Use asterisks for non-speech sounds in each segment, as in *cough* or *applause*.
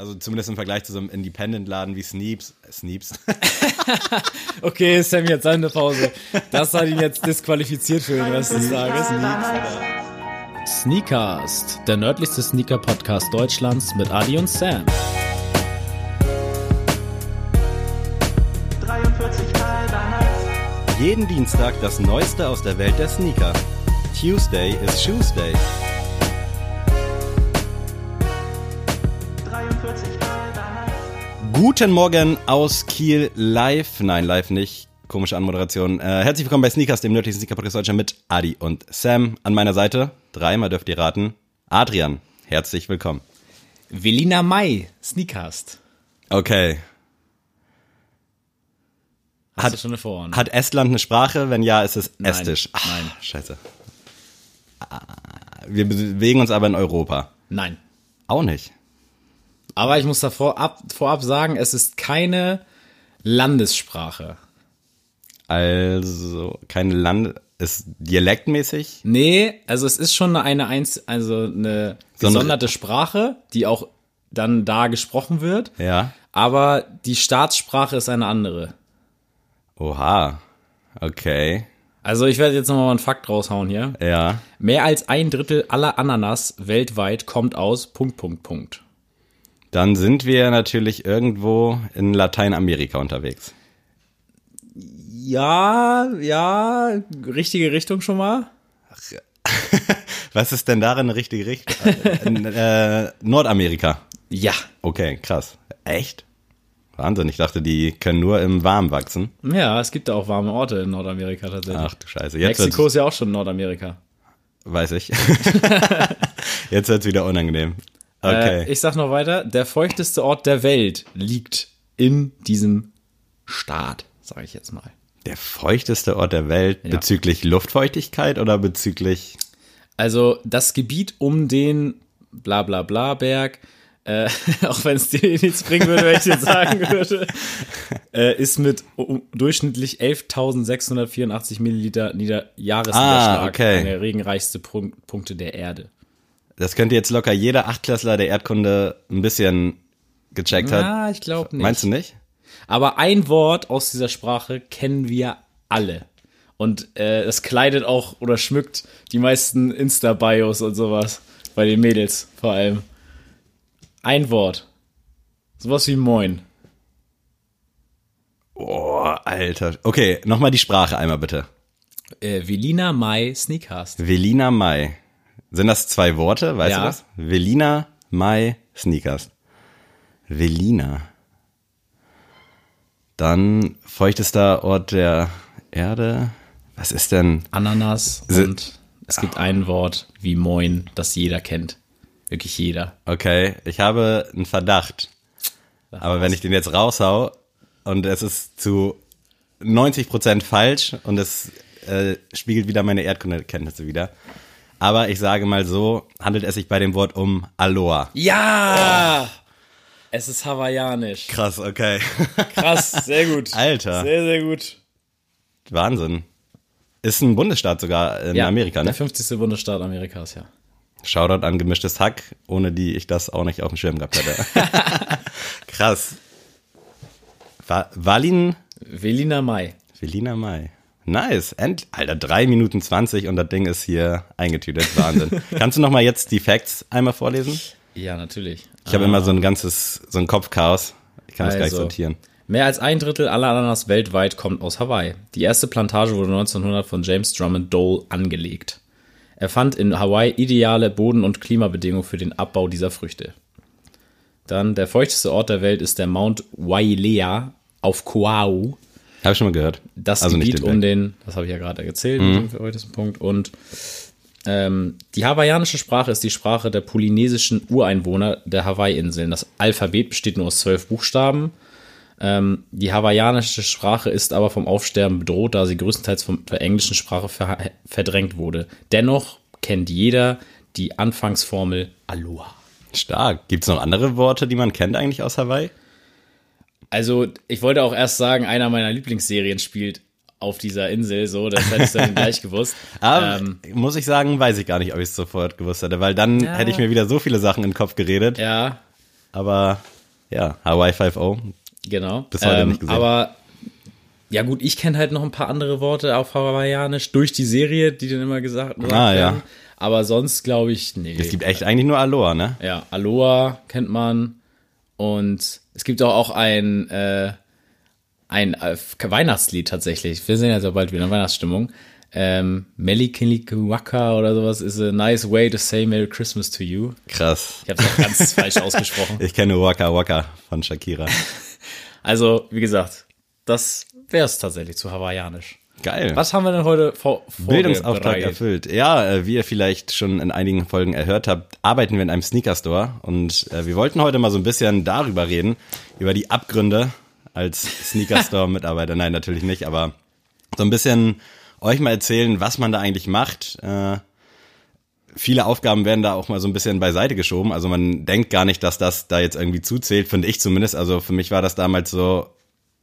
Also zumindest im Vergleich zu so einem Independent-Laden wie Sneeps. Sneeps. *laughs* Okay, Sam, jetzt eine Pause. Das hat ihn jetzt disqualifiziert für den Rest des Tages. Sneakcast, der nördlichste Sneaker-Podcast Deutschlands mit Adi und Sam. 43 Mal damals. Jeden Dienstag das Neueste aus der Welt der Sneaker. Tuesday is Shoes Day. Guten Morgen aus Kiel live. Nein, live nicht. Komische Anmoderation. Äh, herzlich willkommen bei Sneakers, dem nördlichen Sneaker-Podcast Deutschland mit Adi und Sam. An meiner Seite, dreimal dürft ihr raten, Adrian. Herzlich willkommen. Velina Mai, Sneakcast. Okay. Hast Hat- du schon eine Vorahnung? Hat Estland eine Sprache? Wenn ja, ist es Nein. Estisch. Ah, Nein. Scheiße. Ah, Wir bewegen uns aber in Europa. Nein. Auch nicht. Aber ich muss davor ab, vorab sagen, es ist keine Landessprache. Also, keine Land... Ist dialektmäßig? Nee, also es ist schon eine, Einz also eine So eine- gesonderte Sprache, die auch dann da gesprochen wird. Ja. Aber die Staatssprache ist eine andere. Oha. Okay. Also ich werde jetzt nochmal einen Fakt raushauen hier. Ja. Mehr als ein Drittel aller Ananas weltweit kommt aus Punkt, Punkt, Punkt. Dann sind wir natürlich irgendwo in Lateinamerika unterwegs. Ja, ja, richtige Richtung schon mal. *laughs* Was ist denn darin eine richtige Richtung? äh, äh, Nordamerika. Ja. Okay, krass. Echt? Wahnsinn. Ich dachte, die können nur im Warm wachsen. Ja, es gibt da auch warme Orte in Nordamerika tatsächlich. Ach du Scheiße. Jetzt Mexiko ist ja auch schon Nordamerika. weiß ich. *laughs* Jetzt wird's wieder unangenehm. Okay. Äh, ich sag noch weiter. Der feuchteste Ort der Welt liegt in diesem Staat, sage ich jetzt mal. Der feuchteste Ort der Welt bezüglich Luftfeuchtigkeit oder bezüglich Also das Gebiet um den bla bla bla Berg, äh, *laughs* auch wenn es dir nichts bringen würde, wenn ich dir sagen würde, *laughs* äh, ist mit um, durchschnittlich 11.684 Milliliter Nieder Jahresniederschlag Ah, okay. der regenreichste Punkt, Punkte der Erde. Das könnte jetzt locker jeder Achtklässler der Erdkunde ein bisschen gecheckt hat. Ah, ich glaube nicht. Meinst du nicht? Aber ein Wort aus dieser Sprache kennen wir alle. Und äh, es kleidet auch oder schmückt die meisten Insta-Bios und sowas. Bei den Mädels vor allem. Ein Wort. Sowas wie Moin. Oh, Alter. Okay, nochmal die Sprache einmal bitte. Äh, Velina Mai Sneakcast. Velina Mai. Sind das zwei Worte? Weißt Ja. du das? Velina Mai Sneakers. Velina. Dann feuchtester Ort der Erde. Was ist denn? Ananas Se- und es gibt ein Wort wie Moin, das jeder kennt. Wirklich jeder. Okay, ich habe einen Verdacht. Aber wenn ich den jetzt raushau und es ist zu 90% falsch und es äh, spiegelt wieder meine Erdkundekenntnisse wieder. Aber ich sage mal so, handelt es sich bei dem Wort um Aloha. Ja! Es ist hawaiianisch. Krass, okay. *laughs* Krass, sehr gut. Alter. Sehr, sehr gut. Wahnsinn. Ist ein Bundesstaat sogar in Amerika, ne? Der 50. Bundesstaat Amerikas, ja. Shoutout an gemischtes Hack, ohne die ich das auch nicht auf dem Schirm gehabt hätte. *laughs* Krass. Wa Walin Velina Mai. Velina Mai. Nice. End Alter, drei Minuten 20 und das Ding ist hier eingetütet. Wahnsinn. *laughs* Kannst du noch mal jetzt die Facts einmal vorlesen? Ja, natürlich. Ich habe immer so ein ganzes, so ein Kopfchaos. Ich kann das gleich Also, sortieren. Mehr als ein Drittel aller Ananas weltweit kommt aus Hawaii. Die erste Plantage wurde 1900 von James Drummond Dole angelegt. Er fand in Hawaii ideale Boden- und Klimabedingungen für den Abbau dieser Früchte. Dann der feuchteste Ort der Welt ist der Mount Wailea auf Oahu. Habe ich schon mal gehört. Das also Gebiet nicht um den den, das habe ich ja gerade erzählt, mit dem feuchtesten Punkt. Und ähm, die hawaiianische Sprache ist die Sprache der polynesischen Ureinwohner der Hawaii-Inseln. Das Alphabet besteht nur aus zwölf Buchstaben. Ähm, die hawaiianische Sprache ist aber vom Aufsterben bedroht, da sie größtenteils von der englischen Sprache ver verdrängt wurde. Dennoch kennt jeder die Anfangsformel Aloha. Stark. Gibt es noch andere Worte, die man kennt eigentlich aus Hawaii? Also, ich wollte auch erst sagen, einer meiner Lieblingsserien spielt auf dieser Insel, so, das hätte ich dann gleich gewusst. Aber *laughs* Ähm, muss ich sagen, weiß ich gar nicht, ob ich es sofort gewusst hätte, weil dann Ja. hätte ich mir wieder so viele Sachen in den Kopf geredet. ja, aber ja, Hawaii 5.0. Genau. Bis heute nicht gesehen. Aber ja gut, ich kenne halt noch ein paar andere Worte auf Hawaiianisch durch die Serie, die dann immer gesagt, gesagt Ah, ja. werden. Aber sonst glaube ich, nee. Es gibt echt eigentlich nur Aloha, ne? Ja, Aloha kennt man. Und es gibt auch, auch ein, äh, ein äh, Weihnachtslied tatsächlich. Wir sind ja so bald wieder in Weihnachtsstimmung. Ähm, Melikilikiwaka oder sowas is a nice way to say Merry Christmas to you. Krass. Ich habe es auch ganz *laughs* falsch ausgesprochen. Ich kenne Waka Waka von Shakira. Also, wie gesagt, das wäre es tatsächlich zu hawaiianisch. Geil. Was haben wir denn heute vor, Bildungsauftrag vorbereitet? erfüllt. Ja, äh, wie ihr vielleicht schon in einigen Folgen erhört habt, arbeiten wir in einem Sneaker-Store und äh, wir wollten heute mal so ein bisschen darüber reden, über die Abgründe als Sneaker-Store-Mitarbeiter. *laughs* Nein, natürlich nicht, aber so ein bisschen euch mal erzählen, was man da eigentlich macht. Äh, viele Aufgaben werden da auch mal so ein bisschen beiseite geschoben. Also man denkt gar nicht, dass das da jetzt irgendwie zuzählt, finde ich zumindest. Also für mich war das damals so,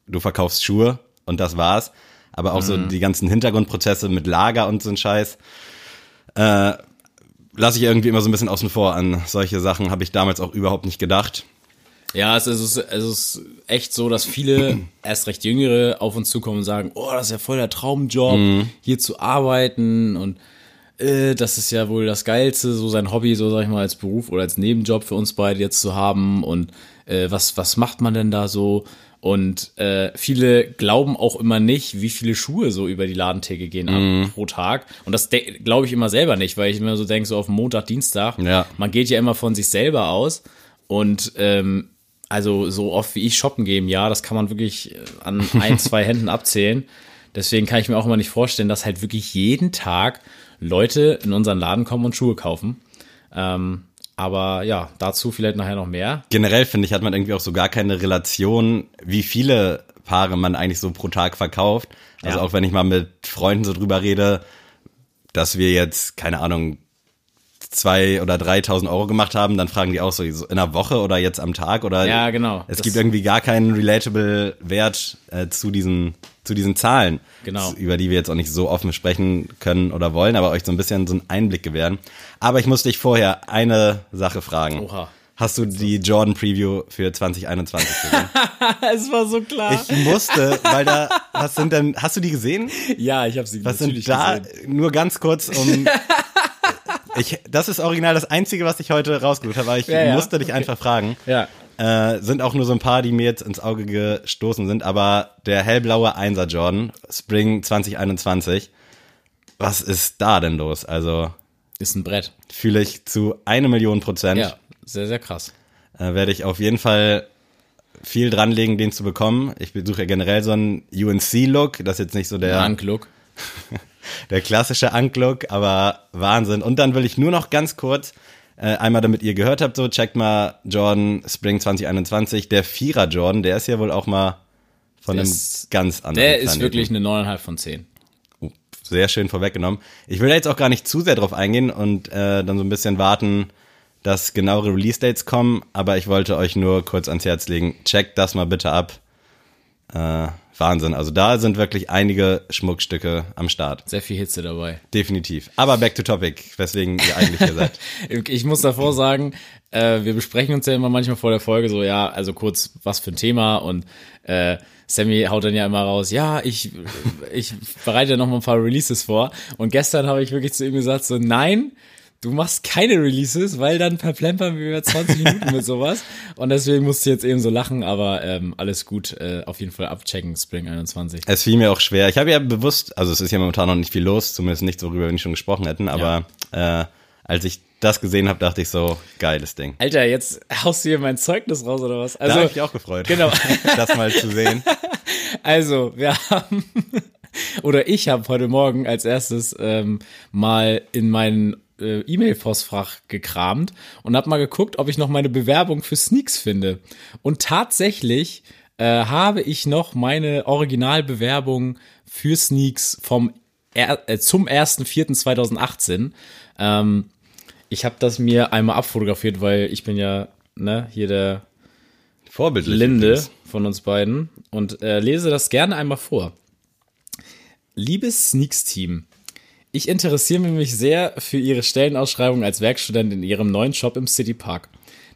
du verkaufst Schuhe und das war's. Aber auch so die ganzen Hintergrundprozesse mit Lager und so ein Scheiß, äh, lasse ich irgendwie immer so ein bisschen außen vor. An solche Sachen habe ich damals auch überhaupt nicht gedacht. Ja, es ist, es ist echt so, dass viele *clears throat* erst recht Jüngere auf uns zukommen und sagen, oh, das ist ja voll der Traumjob, hier zu arbeiten und äh, das ist ja wohl das Geilste, so sein Hobby, so sag ich mal, als Beruf oder als Nebenjob für uns beide jetzt zu haben und äh, was, was macht man denn da so? Und äh, viele glauben auch immer nicht, wie viele Schuhe so über die Ladentheke gehen ab pro Tag. Und das glaube ich immer selber nicht, weil ich immer so denke, so auf Montag, Dienstag, Ja. man geht ja immer von sich selber aus. Und ähm, also so oft wie ich shoppen gehe im Jahr, das kann man wirklich äh, an *laughs* ein, zwei Händen abzählen. Deswegen kann ich mir auch immer nicht vorstellen, dass halt wirklich jeden Tag Leute in unseren Laden kommen und Schuhe kaufen. Ähm, aber ja, dazu vielleicht nachher noch mehr. Generell finde ich, hat man irgendwie auch so gar keine Relation, wie viele Paare man eigentlich so pro Tag verkauft. Also Ja. auch wenn ich mal mit Freunden so drüber rede, dass wir jetzt, keine Ahnung, zwei oder 3.000 Euro gemacht haben, dann fragen die auch so, in einer Woche oder jetzt am Tag oder Ja, genau. Es Das- gibt irgendwie gar keinen relatable Wert äh, zu diesen zu diesen Zahlen, Genau. über die wir jetzt auch nicht so offen sprechen können oder wollen, aber euch so ein bisschen so einen Einblick gewähren. Aber ich muss dich vorher eine Sache fragen. Oha. Hast du die Jordan Preview für 2021 gesehen? *laughs* es war so klar. Ich musste, weil da, was sind denn, hast du die gesehen? ja, ich habe sie Was natürlich sind da, gesehen. nur ganz kurz um, *laughs* ich, das ist original das Einzige, was ich heute rausgesucht habe, aber ich Ja, ja, musste dich okay. einfach fragen. Ja. Äh, sind auch nur so ein paar, die mir jetzt ins Auge gestoßen sind, aber der hellblaue Einser Jordan, Spring 2021, was ist da denn los? Also Ist ein Brett. fühle ich zu eine Million Prozent. Ja, sehr, sehr krass. äh, werde ich auf jeden Fall viel dranlegen, den zu bekommen. Ich besuche ja generell so einen UNC-Look, das ist jetzt nicht so der, Anklook. *laughs* der klassische Anklook, aber Wahnsinn. Und dann will ich nur noch ganz kurz, äh, einmal damit ihr gehört habt, so checkt mal Jordan Spring 2021, der Vierer Jordan, der ist ja wohl auch mal von Der einem ist- ganz anderen Der ist Planeten. wirklich eine 9,5 von 10. Oh, sehr schön vorweggenommen. Ich will da jetzt auch gar nicht zu sehr drauf eingehen und äh, dann so ein bisschen warten, dass genauere Release-Dates kommen, aber ich wollte euch nur kurz ans Herz legen, checkt das mal bitte ab. Äh, Wahnsinn, also da sind wirklich einige Schmuckstücke am Start. Sehr viel Hitze dabei. Definitiv. Aber back to topic, weswegen ihr eigentlich hier seid. *laughs* Ich muss davor sagen, äh, wir besprechen uns ja immer manchmal vor der Folge so, ja, also kurz, was für ein Thema und äh, Sammy haut dann ja immer raus, ja, ich, ich bereite ja noch mal ein paar Releases vor und gestern habe ich wirklich zu ihm gesagt so, nein, du machst keine Releases, weil dann verplempern wir 20 *laughs* Minuten mit sowas und deswegen musste ich jetzt eben so lachen, aber ähm, alles gut, äh, auf jeden Fall abchecken, Spring 21. Es fiel mir auch schwer. Ich habe ja bewusst, also es ist ja momentan noch nicht viel los, zumindest nicht worüber wir nicht schon gesprochen hätten, aber äh, als ich das gesehen habe, dachte ich so, geiles Ding. Alter, jetzt haust du hier mein Zeugnis raus oder was? Da Also, habe ich mich auch gefreut, genau. *laughs* das mal zu sehen. *laughs* Also, wir haben, oder ich habe heute Morgen als erstes ähm, mal in meinen äh, E-Mail-Postfach gekramt und habe mal geguckt, ob ich noch meine Bewerbung für Sneaks finde. Und tatsächlich äh, habe ich noch meine Originalbewerbung für Sneaks vom er äh, zum 1.4.2018. Ähm, ich habe das mir einmal abfotografiert, weil ich bin ja ne, hier der Vorbildlich. Linde übrigens. von uns beiden und äh, lese das gerne einmal vor. Liebes Sneaks-Team, ich interessiere mich sehr für Ihre Stellenausschreibung als Werkstudent in Ihrem neuen Shop im City Park.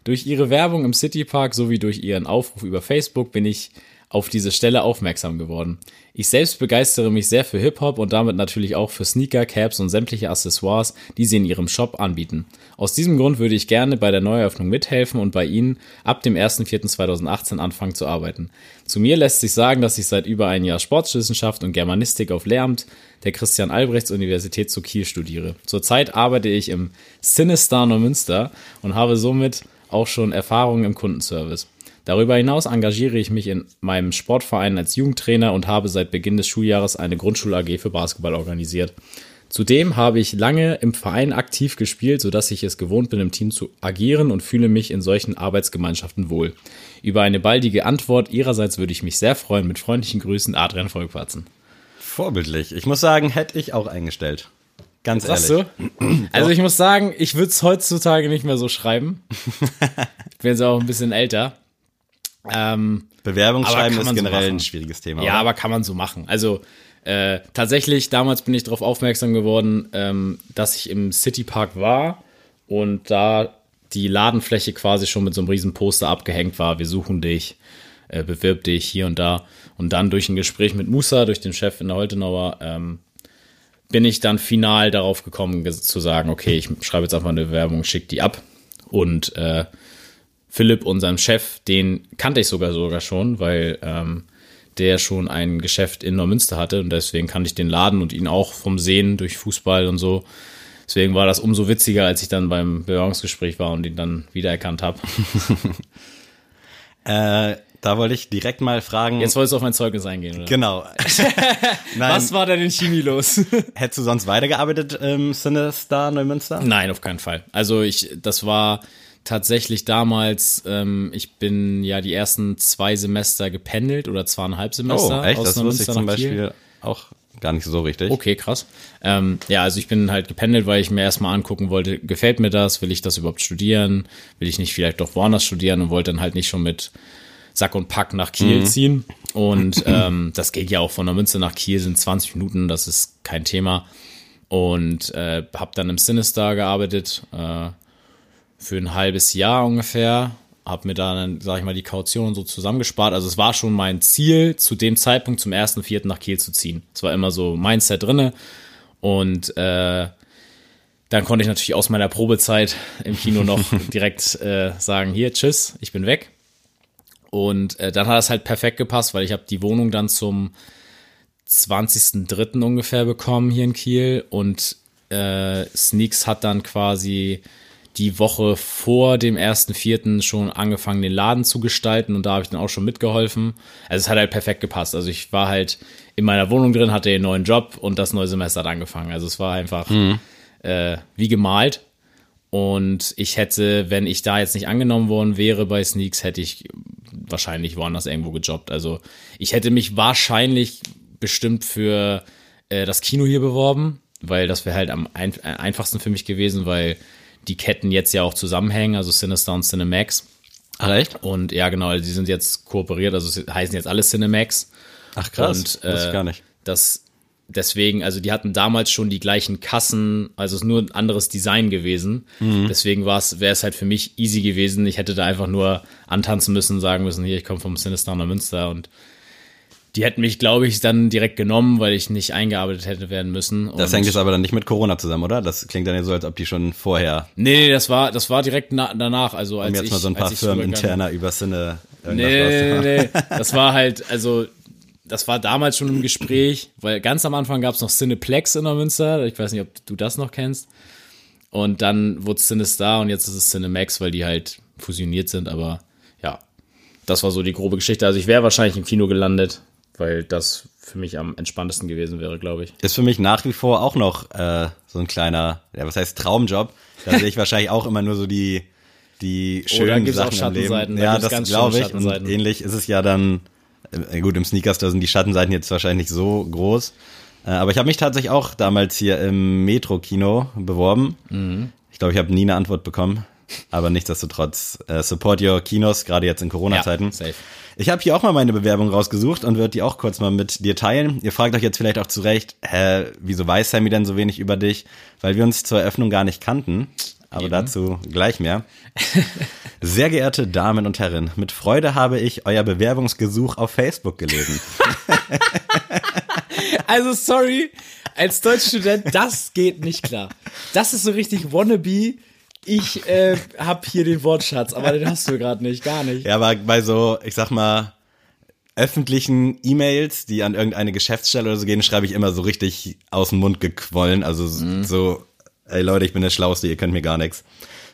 Durch ihre Werbung im Citypark sowie durch ihren Aufruf über Facebook bin ich auf diese Stelle aufmerksam geworden. Ich selbst begeistere mich sehr für Hip-Hop und damit natürlich auch für Sneaker, Caps und sämtliche Accessoires, die sie in ihrem Shop anbieten. Aus diesem Grund würde ich gerne bei der Neueröffnung mithelfen und bei Ihnen ab dem 1.4.2018 anfangen zu arbeiten. Zu mir lässt sich sagen, dass ich seit über ein Jahr Sportwissenschaft und Germanistik auf Lehramt der Christian Albrechts Universität zu Kiel studiere. Zurzeit arbeite ich im Sinistar Neumünster und habe somit auch schon Erfahrungen im Kundenservice. Darüber hinaus engagiere ich mich in meinem Sportverein als Jugendtrainer und habe seit Beginn des Schuljahres eine Grundschul-AG für Basketball organisiert. Zudem habe ich lange im Verein aktiv gespielt, sodass ich es gewohnt bin, im Team zu agieren und fühle mich in solchen Arbeitsgemeinschaften wohl. Über eine baldige Antwort Ihrerseits würde ich mich sehr freuen. Mit freundlichen Grüßen, Adrian Volkwarzen. Vorbildlich. Ich muss sagen, hätte ich auch eingestellt. Ganz Sagst ehrlich. Also ich muss sagen, ich würde es heutzutage nicht mehr so schreiben. ich bin jetzt auch ein bisschen älter. Ähm, Bewerbung Aber schreiben kann ist so generell machen. ein schwieriges Thema. Ja, oder? aber kann man so machen. Also äh, tatsächlich, damals bin ich darauf aufmerksam geworden, ähm, dass ich im Citypark war und da die Ladenfläche quasi schon mit so einem riesen Poster abgehängt war. Wir suchen dich, äh, bewirb dich hier und da. Und dann durch ein Gespräch mit Musa, durch den Chef in der Holtenauer, ähm, bin ich dann final darauf gekommen zu sagen, okay, ich schreibe jetzt einfach eine Bewerbung, schick die ab. Und äh, Philipp, unserem Chef, den kannte ich sogar sogar schon, weil ähm, der schon ein Geschäft in Neumünster hatte und deswegen kannte ich den Laden und ihn auch vom Sehen durch Fußball und so. Deswegen war das umso witziger, als ich dann beim Bewerbungsgespräch war und ihn dann wiedererkannt habe. *laughs* Äh, da wollte ich direkt mal fragen. Jetzt wolltest du auf mein Zeugnis eingehen, oder? genau. *laughs* Was war denn in Chemie los? *laughs* hättest du sonst weitergearbeitet im Sinister Neumünster? Nein, auf keinen Fall. Also ich, das war tatsächlich damals, ähm, ich bin ja die ersten zwei Semester gependelt oder zweieinhalb Oh, Semester echt? aus Das wusste ich zum. Beispiel auch gar nicht so richtig. Okay, krass. Ähm, ja, also ich bin halt gependelt, weil ich mir erstmal angucken wollte, gefällt mir das, will ich das überhaupt studieren, will ich nicht vielleicht doch woanders studieren und wollte dann halt nicht schon mit Sack und Pack nach Kiel ziehen. Und *clears throat* ähm, das geht ja auch von der Münze nach Kiel, sind 20 Minuten, das ist kein Thema. Und äh, habe dann im Sinister gearbeitet, äh, für ein halbes Jahr ungefähr. Hab mir dann, sag ich mal, die Kaution so zusammengespart. Also es war schon mein Ziel, zu dem Zeitpunkt zum ersten Vierten nach Kiel zu ziehen. Es war immer so Mindset drinne. Und äh, dann konnte ich natürlich aus meiner Probezeit im Kino *laughs* noch direkt äh, sagen, hier, tschüss, ich bin weg. Und äh, dann hat das halt perfekt gepasst, weil ich habe die Wohnung dann zum 20.03. ungefähr bekommen hier in Kiel und äh, Sneaks hat dann quasi die Woche vor dem 1.4. schon angefangen, den Laden zu gestalten und da habe ich dann auch schon mitgeholfen. Also es hat halt perfekt gepasst. Also ich war halt in meiner Wohnung drin, hatte den neuen Job und das neue Semester hat angefangen. Also es war einfach äh, wie gemalt. Und ich hätte, wenn ich da jetzt nicht angenommen worden wäre bei Sneaks, hätte ich wahrscheinlich woanders irgendwo gejobbt. Also ich hätte mich wahrscheinlich bestimmt für äh, das Kino hier beworben, weil das wäre halt am ein äh, einfachsten für mich gewesen, weil die Ketten jetzt ja auch zusammenhängen, also Sinister und Cinemax. Ach, echt? Und ja, genau, die sind jetzt kooperiert, also sie heißen jetzt alle Cinemax. Ach, krass. Und, äh, ich gar nicht. Das deswegen, also die hatten damals schon die gleichen Kassen, also es ist nur ein anderes Design gewesen. Mhm. Deswegen war es, wäre es halt für mich easy gewesen. Ich hätte da einfach nur antanzen müssen, sagen müssen, hier, ich komme vom Sinister nach Münster und die hätten mich, glaube ich, dann direkt genommen, weil ich nicht eingearbeitet hätte werden müssen. Das und hängt jetzt aber dann nicht mit Corona zusammen, oder? Das klingt dann ja so, als ob die schon vorher, Nee, nee, das war, das war direkt na, danach, also als um jetzt ich, mal so ein paar Firmen interner über Sinne Nee, nee, nee. *laughs* Das war halt, also, das war damals schon im Gespräch, weil ganz am Anfang gab es noch Cineplex in der Münster. Ich weiß nicht, ob du das noch kennst. Und dann wurde Cinestar und jetzt ist es Cinemax, weil die halt fusioniert sind. Aber ja, das war so die grobe Geschichte. Also ich wäre wahrscheinlich im Kino gelandet, weil das für mich am entspanntesten gewesen wäre, glaube ich. Ist für mich nach wie vor auch noch äh, so ein kleiner, ja, was heißt Traumjob. Da sehe ich wahrscheinlich auch immer nur so die, die da schönen auch Sachen im Leben. Schattenseiten, da Ja, das glaube ich. Und ähnlich ist es ja dann, äh, gut, im Sneakers, sind die Schattenseiten jetzt wahrscheinlich nicht so groß. Äh, aber ich habe mich tatsächlich auch damals hier im Metro-Kino beworben. Mhm. Ich glaube, ich habe nie eine Antwort bekommen. Aber nichtsdestotrotz, äh, support your Kinos, gerade jetzt in Corona-Zeiten. safe. Ich habe hier auch mal meine Bewerbung rausgesucht und würde die auch kurz mal mit dir teilen. Ihr fragt euch jetzt vielleicht auch zurecht, hä, wieso weiß Sammy denn so wenig über dich? Weil wir uns zur Eröffnung gar nicht kannten. aber dazu gleich mehr. *laughs* Sehr geehrte Damen und Herren, mit Freude habe ich euer Bewerbungsgesuch auf Facebook gelesen. *laughs* Also sorry, als Deutschstudent, das geht nicht klar. Das ist so richtig wannabe. Ich äh, hab hier den Wortschatz, aber den hast du gerade nicht, gar nicht. Ja, aber bei so, ich sag mal, öffentlichen E-Mails, die an irgendeine Geschäftsstelle oder so gehen, schreibe ich immer so richtig aus dem Mund gequollen. Also so, ey Leute, ich bin der Schlauste, ihr könnt mir gar nichts.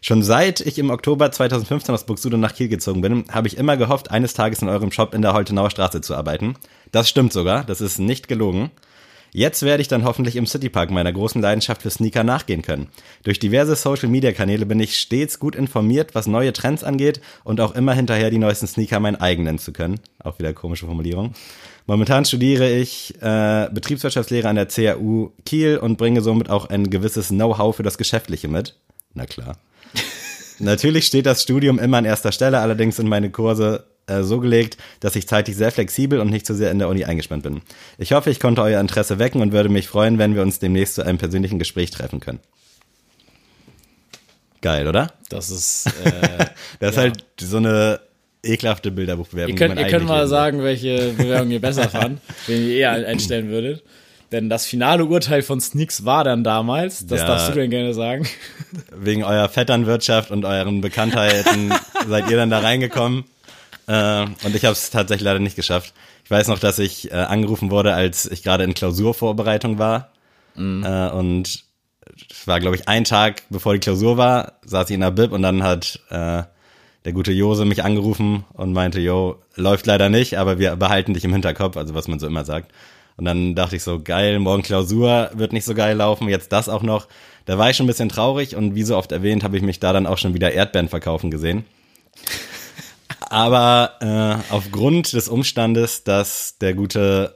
Schon seit ich im Oktober 2015 aus Buxtehude nach Kiel gezogen bin, habe ich immer gehofft, eines Tages in eurem Shop in der Holtenauer Straße zu arbeiten. Das stimmt sogar, das ist nicht gelogen. Jetzt werde ich dann hoffentlich im Citypark meiner großen Leidenschaft für Sneaker nachgehen können. Durch diverse Social-Media-Kanäle bin ich stets gut informiert, was neue Trends angeht und auch immer hinterher die neuesten Sneaker mein eigen nennen zu können. Auch wieder komische Formulierung. Momentan studiere ich äh, Betriebswirtschaftslehre an der CAU Kiel und bringe somit auch ein gewisses Know-how für das Geschäftliche mit. Na klar. *laughs* Natürlich steht das Studium immer an erster Stelle, allerdings sind meine Kurse äh, so gelegt, dass ich zeitlich sehr flexibel und nicht zu sehr in der Uni eingespannt bin. Ich hoffe, ich konnte euer Interesse wecken und würde mich freuen, wenn wir uns demnächst zu einem persönlichen Gespräch treffen können. Geil, oder? Das ist. Äh, *laughs* Das ist halt so eine ekelhafte Bilderbuchbewerbung. ihr könnt, ihr könnt mal sagen, welche Bewerbung ihr besser fand, *laughs* wen ihr eher einstellen würdet. Denn das finale Urteil von Sneaks war dann damals. Das Ja. darfst du denn gerne sagen. Wegen eurer Vetternwirtschaft und euren Bekanntheiten *laughs* seid ihr dann da reingekommen. Äh, und ich habe es tatsächlich leider nicht geschafft. Ich weiß noch, dass ich äh, angerufen wurde, als ich gerade in Klausurvorbereitung war. Äh, und es war, glaube ich, ein Tag bevor die Klausur war, saß ich in der Bib und dann hat äh, der gute Jose mich angerufen und meinte, yo, läuft leider nicht, aber wir behalten dich im Hinterkopf, also was man so immer sagt. Und dann dachte ich so, geil, morgen Klausur wird nicht so geil laufen, jetzt das auch noch. Da war ich schon ein bisschen traurig und wie so oft erwähnt, habe ich mich da dann auch schon wieder Erdbeeren verkaufen gesehen. Aber äh, aufgrund des Umstandes, dass der gute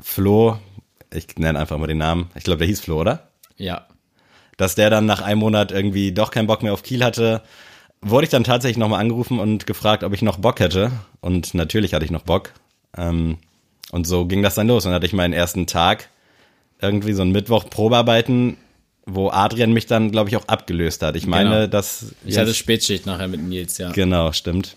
Flo, ich nenne einfach mal den Namen, ich glaube, der hieß Flo, oder? Ja. dass der dann nach einem Monat irgendwie doch keinen Bock mehr auf Kiel hatte, wurde ich dann tatsächlich nochmal angerufen und gefragt, ob ich noch Bock hätte. Und natürlich hatte ich noch Bock. Ähm, und so ging das dann los. Und dann hatte ich meinen ersten Tag, irgendwie so einen Mittwoch Probearbeiten, wo Adrian mich dann, glaube ich, auch abgelöst hat. Ich meine, Genau. dass... Ich hatte Spätschicht nachher mit Nils, ja. Genau, stimmt.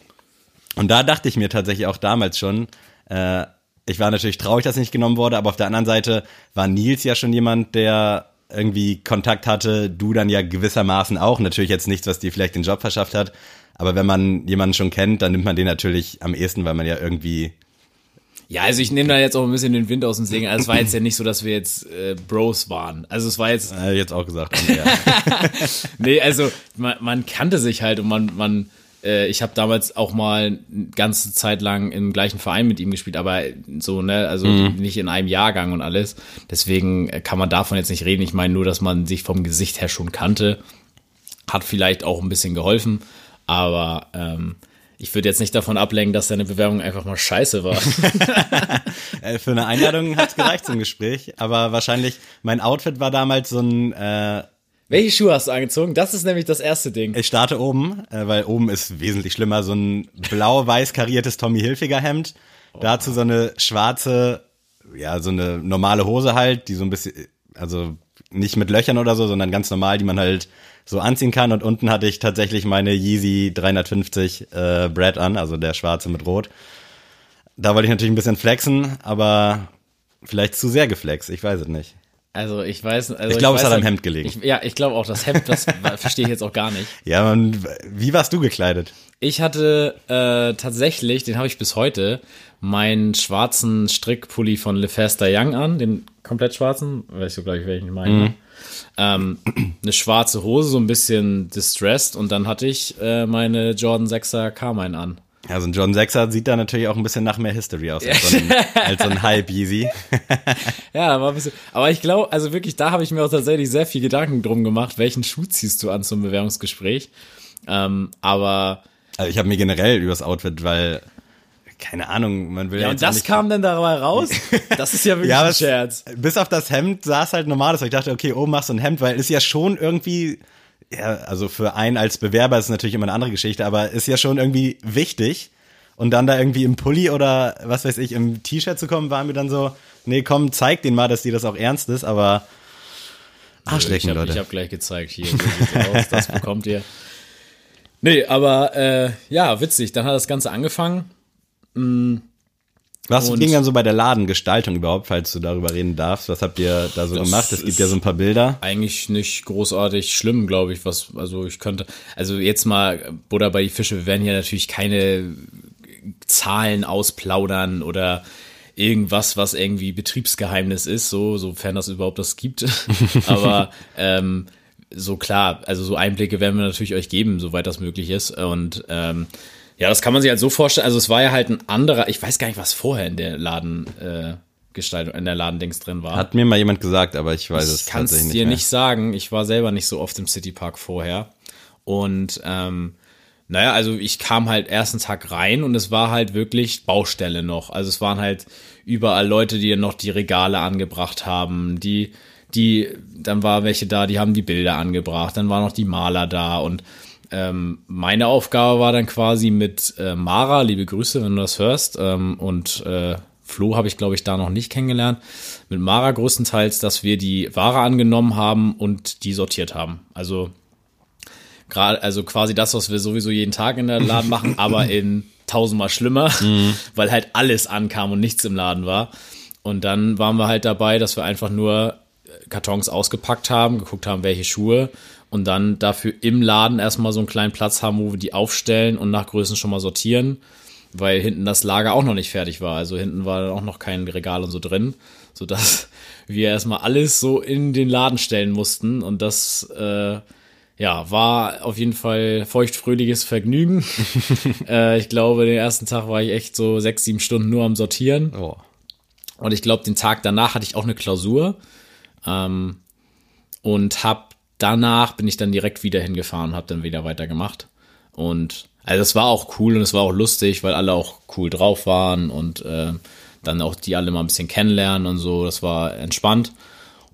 Und da dachte ich mir tatsächlich auch damals schon, äh, ich war natürlich traurig, dass ich nicht genommen wurde, aber auf der anderen Seite war Nils ja schon jemand, der irgendwie Kontakt hatte, du dann ja gewissermaßen auch. Natürlich jetzt nichts, was dir vielleicht den Job verschafft hat, aber wenn man jemanden schon kennt, dann nimmt man den natürlich am ehesten, weil man ja irgendwie Ja, also ich nehme da jetzt auch ein bisschen den Wind aus dem Segeln. Also es war jetzt ja nicht so, dass wir jetzt äh, Bros waren. Also es war jetzt, äh, jetzt auch gesagt. Ja. *laughs* nee, also man, man kannte sich halt und man, man, äh, ich habe damals auch mal eine ganze Zeit lang im gleichen Verein mit ihm gespielt, aber so, ne, also nicht in einem Jahrgang und alles. Deswegen äh, kann man davon jetzt nicht reden. Ich meine nur, dass man sich vom Gesicht her schon kannte. Hat vielleicht auch ein bisschen geholfen, aber ähm, ich würde jetzt nicht davon ablenken, dass deine Bewerbung einfach mal scheiße war. *laughs* Äh, Für eine Einladung hat's gereicht zum Gespräch, aber wahrscheinlich, mein Outfit war damals so ein äh, Welche Schuhe hast du angezogen? Das ist nämlich das erste Ding. Ich starte oben, äh, weil oben ist wesentlich schlimmer, so ein blau-weiß kariertes Tommy Hilfiger Hemd. Dazu so eine schwarze, ja, so eine normale Hose halt, die so ein bisschen, also nicht mit Löchern oder so, sondern ganz normal, die man halt so anziehen kann. Und unten hatte ich tatsächlich meine Yeezy 350 äh, Brad an, also der schwarze mit Rot. Da wollte ich natürlich ein bisschen flexen, aber vielleicht zu sehr geflext, ich weiß es nicht. Also ich weiß, also Ich glaube, es hat am Hemd gelegen. Ich, ja, ich glaube auch das Hemd, das *laughs* verstehe ich jetzt auch gar nicht. Ja, man, wie warst du gekleidet? Ich hatte äh, tatsächlich, den habe ich bis heute, meinen schwarzen Strickpulli von LeFester Young an, den komplett schwarzen, weißt du gleich, welchen ich meine. Mhm. ne? Ähm, eine schwarze Hose, so ein bisschen distressed und dann hatte ich äh, meine Jordan 6er Carmine an. Ja, so ein John Sechser sieht da natürlich auch ein bisschen nach mehr History aus als so ein, als so ein Hype Yeezy. *laughs* Ja, war ein bisschen. Aber ich glaube, also wirklich, da habe ich mir auch tatsächlich sehr viel Gedanken drum gemacht, welchen Schuh ziehst du an zum Bewerbungsgespräch. Ähm, aber Also ich habe mir generell übers Outfit, weil keine Ahnung, man will ja, ja und das kam dann dabei raus. Das ist ja wirklich ja, ein Scherz. bis auf das Hemd sah es halt normal aus. Ich dachte, okay, oben machst du ein Hemd, weil ist ja schon irgendwie ja, also für einen als Bewerber ist es natürlich immer eine andere Geschichte, aber ist ja schon irgendwie wichtig. Und dann da irgendwie im Pulli oder was weiß ich, im T-Shirt zu kommen, war mir dann so, nee, komm, zeig den mal, dass dir das auch ernst ist, aber Arschlecken, ich habe Leute. hab gleich gezeigt, hier, so sieht's aus, das bekommt ihr. Nee, aber äh, ja, witzig. Dann hat das Ganze angefangen. Was ging dann so bei der Ladengestaltung überhaupt, falls du darüber reden darfst? Was habt ihr da so Das gemacht? Es gibt ja so ein paar Bilder. Eigentlich nicht großartig schlimm, glaube ich. Was, also ich könnte, also jetzt mal Butter bei die Fische. Wir werden hier natürlich keine Zahlen ausplaudern oder irgendwas, was irgendwie Betriebsgeheimnis ist, so, sofern das überhaupt das gibt. *laughs* Aber ähm, so klar, also so Einblicke werden wir natürlich euch geben, soweit das möglich ist. Und ähm, ja, das kann man sich halt so vorstellen. Also es war ja halt ein anderer, ich weiß gar nicht, was vorher in der Laden äh, Gestaltung, in der Ladendings drin war. Hat mir mal jemand gesagt, aber ich weiß es Ich kann es tatsächlich dir nicht. mehr. nicht sagen. Ich war selber nicht so oft im Citypark vorher. Und ähm, naja, also ich kam halt ersten Tag rein und es war halt wirklich Baustelle noch. Also es waren halt überall Leute, die noch die Regale angebracht haben, die, die, dann war welche da, die haben die Bilder angebracht, dann waren noch die Maler da und ähm, meine Aufgabe war dann quasi mit äh, Mara, liebe Grüße, wenn du das hörst, ähm, und äh, Flo habe ich, glaube ich, da noch nicht kennengelernt. Mit Mara größtenteils, dass wir die Ware angenommen haben und die sortiert haben. Also gerade, also quasi das, was wir sowieso jeden Tag in der Laden machen, *laughs* aber in tausendmal schlimmer, *laughs* weil halt alles ankam und nichts im Laden war. Und dann waren wir halt dabei, dass wir einfach nur Kartons ausgepackt haben, geguckt haben, welche Schuhe und dann dafür im Laden erstmal so einen kleinen Platz haben, wo wir die aufstellen und nach Größen schon mal sortieren, weil hinten das Lager auch noch nicht fertig war. Also hinten war dann auch noch kein Regal und so drin, sodass *laughs* wir erstmal alles so in den Laden stellen mussten und das äh, ja, war auf jeden Fall feuchtfröhliches Vergnügen. *laughs* äh, ich glaube, den ersten Tag war ich echt so sechs, sieben Stunden nur am Sortieren. Oh. Und ich glaube, den Tag danach hatte ich auch eine Klausur. Ähm, und hab danach bin ich dann direkt wieder hingefahren und habe dann wieder weitergemacht. Und also es war auch cool und es war auch lustig, weil alle auch cool drauf waren und äh, dann auch die alle mal ein bisschen kennenlernen und so. Das war entspannt.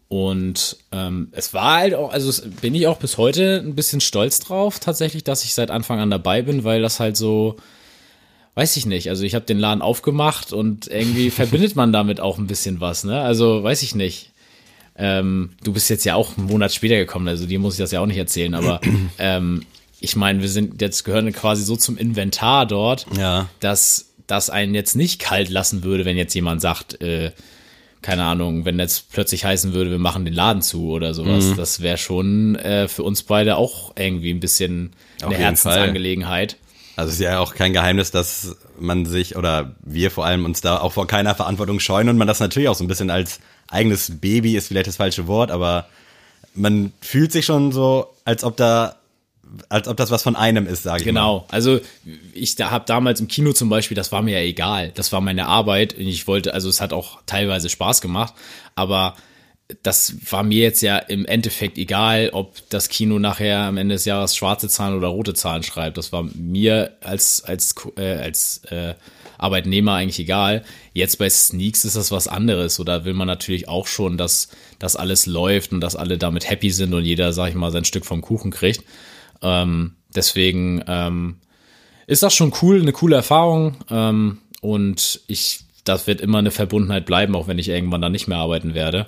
Und ähm, es war halt auch, also es bin ich auch bis heute ein bisschen stolz drauf, tatsächlich, dass ich seit Anfang an dabei bin, weil das halt so, weiß ich nicht. Also ich habe den Laden aufgemacht und irgendwie *laughs* verbindet man damit auch ein bisschen was, ne? Also weiß ich nicht. Ähm, du bist jetzt ja auch einen Monat später gekommen, also dir muss ich das ja auch nicht erzählen, aber *clears throat* ähm, ich meine, wir sind jetzt gehören quasi so zum Inventar dort, Ja. dass das einen jetzt nicht kalt lassen würde, wenn jetzt jemand sagt, äh, keine Ahnung, wenn jetzt plötzlich heißen würde, wir machen den Laden zu oder sowas. Mhm. Das wäre schon äh, für uns beide auch irgendwie ein bisschen Auf eine Herzensangelegenheit. Also es ist ja auch kein Geheimnis, dass man sich oder wir vor allem uns da auch vor keiner Verantwortung scheuen und man das natürlich auch so ein bisschen als eigenes Baby ist vielleicht das falsche Wort, aber man fühlt sich schon so, als ob da, als ob das was von einem ist, sage ich mal. Genau. Also ich da habe damals im Kino zum Beispiel, das war mir ja egal. Das war meine Arbeit. Und Ich wollte, also es hat auch teilweise Spaß gemacht, aber das war mir jetzt ja im Endeffekt egal, ob das Kino nachher am Ende des Jahres schwarze Zahlen oder rote Zahlen schreibt. Das war mir als als äh, als äh, Arbeitnehmer eigentlich egal. Jetzt bei Sneaks ist das was anderes. Da will man natürlich auch schon, dass das alles läuft und dass alle damit happy sind und jeder, sag ich mal, sein Stück vom Kuchen kriegt. Ähm, deswegen ähm, ist das schon cool, eine coole Erfahrung. Ähm, und ich, das wird immer eine Verbundenheit bleiben, auch wenn ich irgendwann dann nicht mehr arbeiten werde.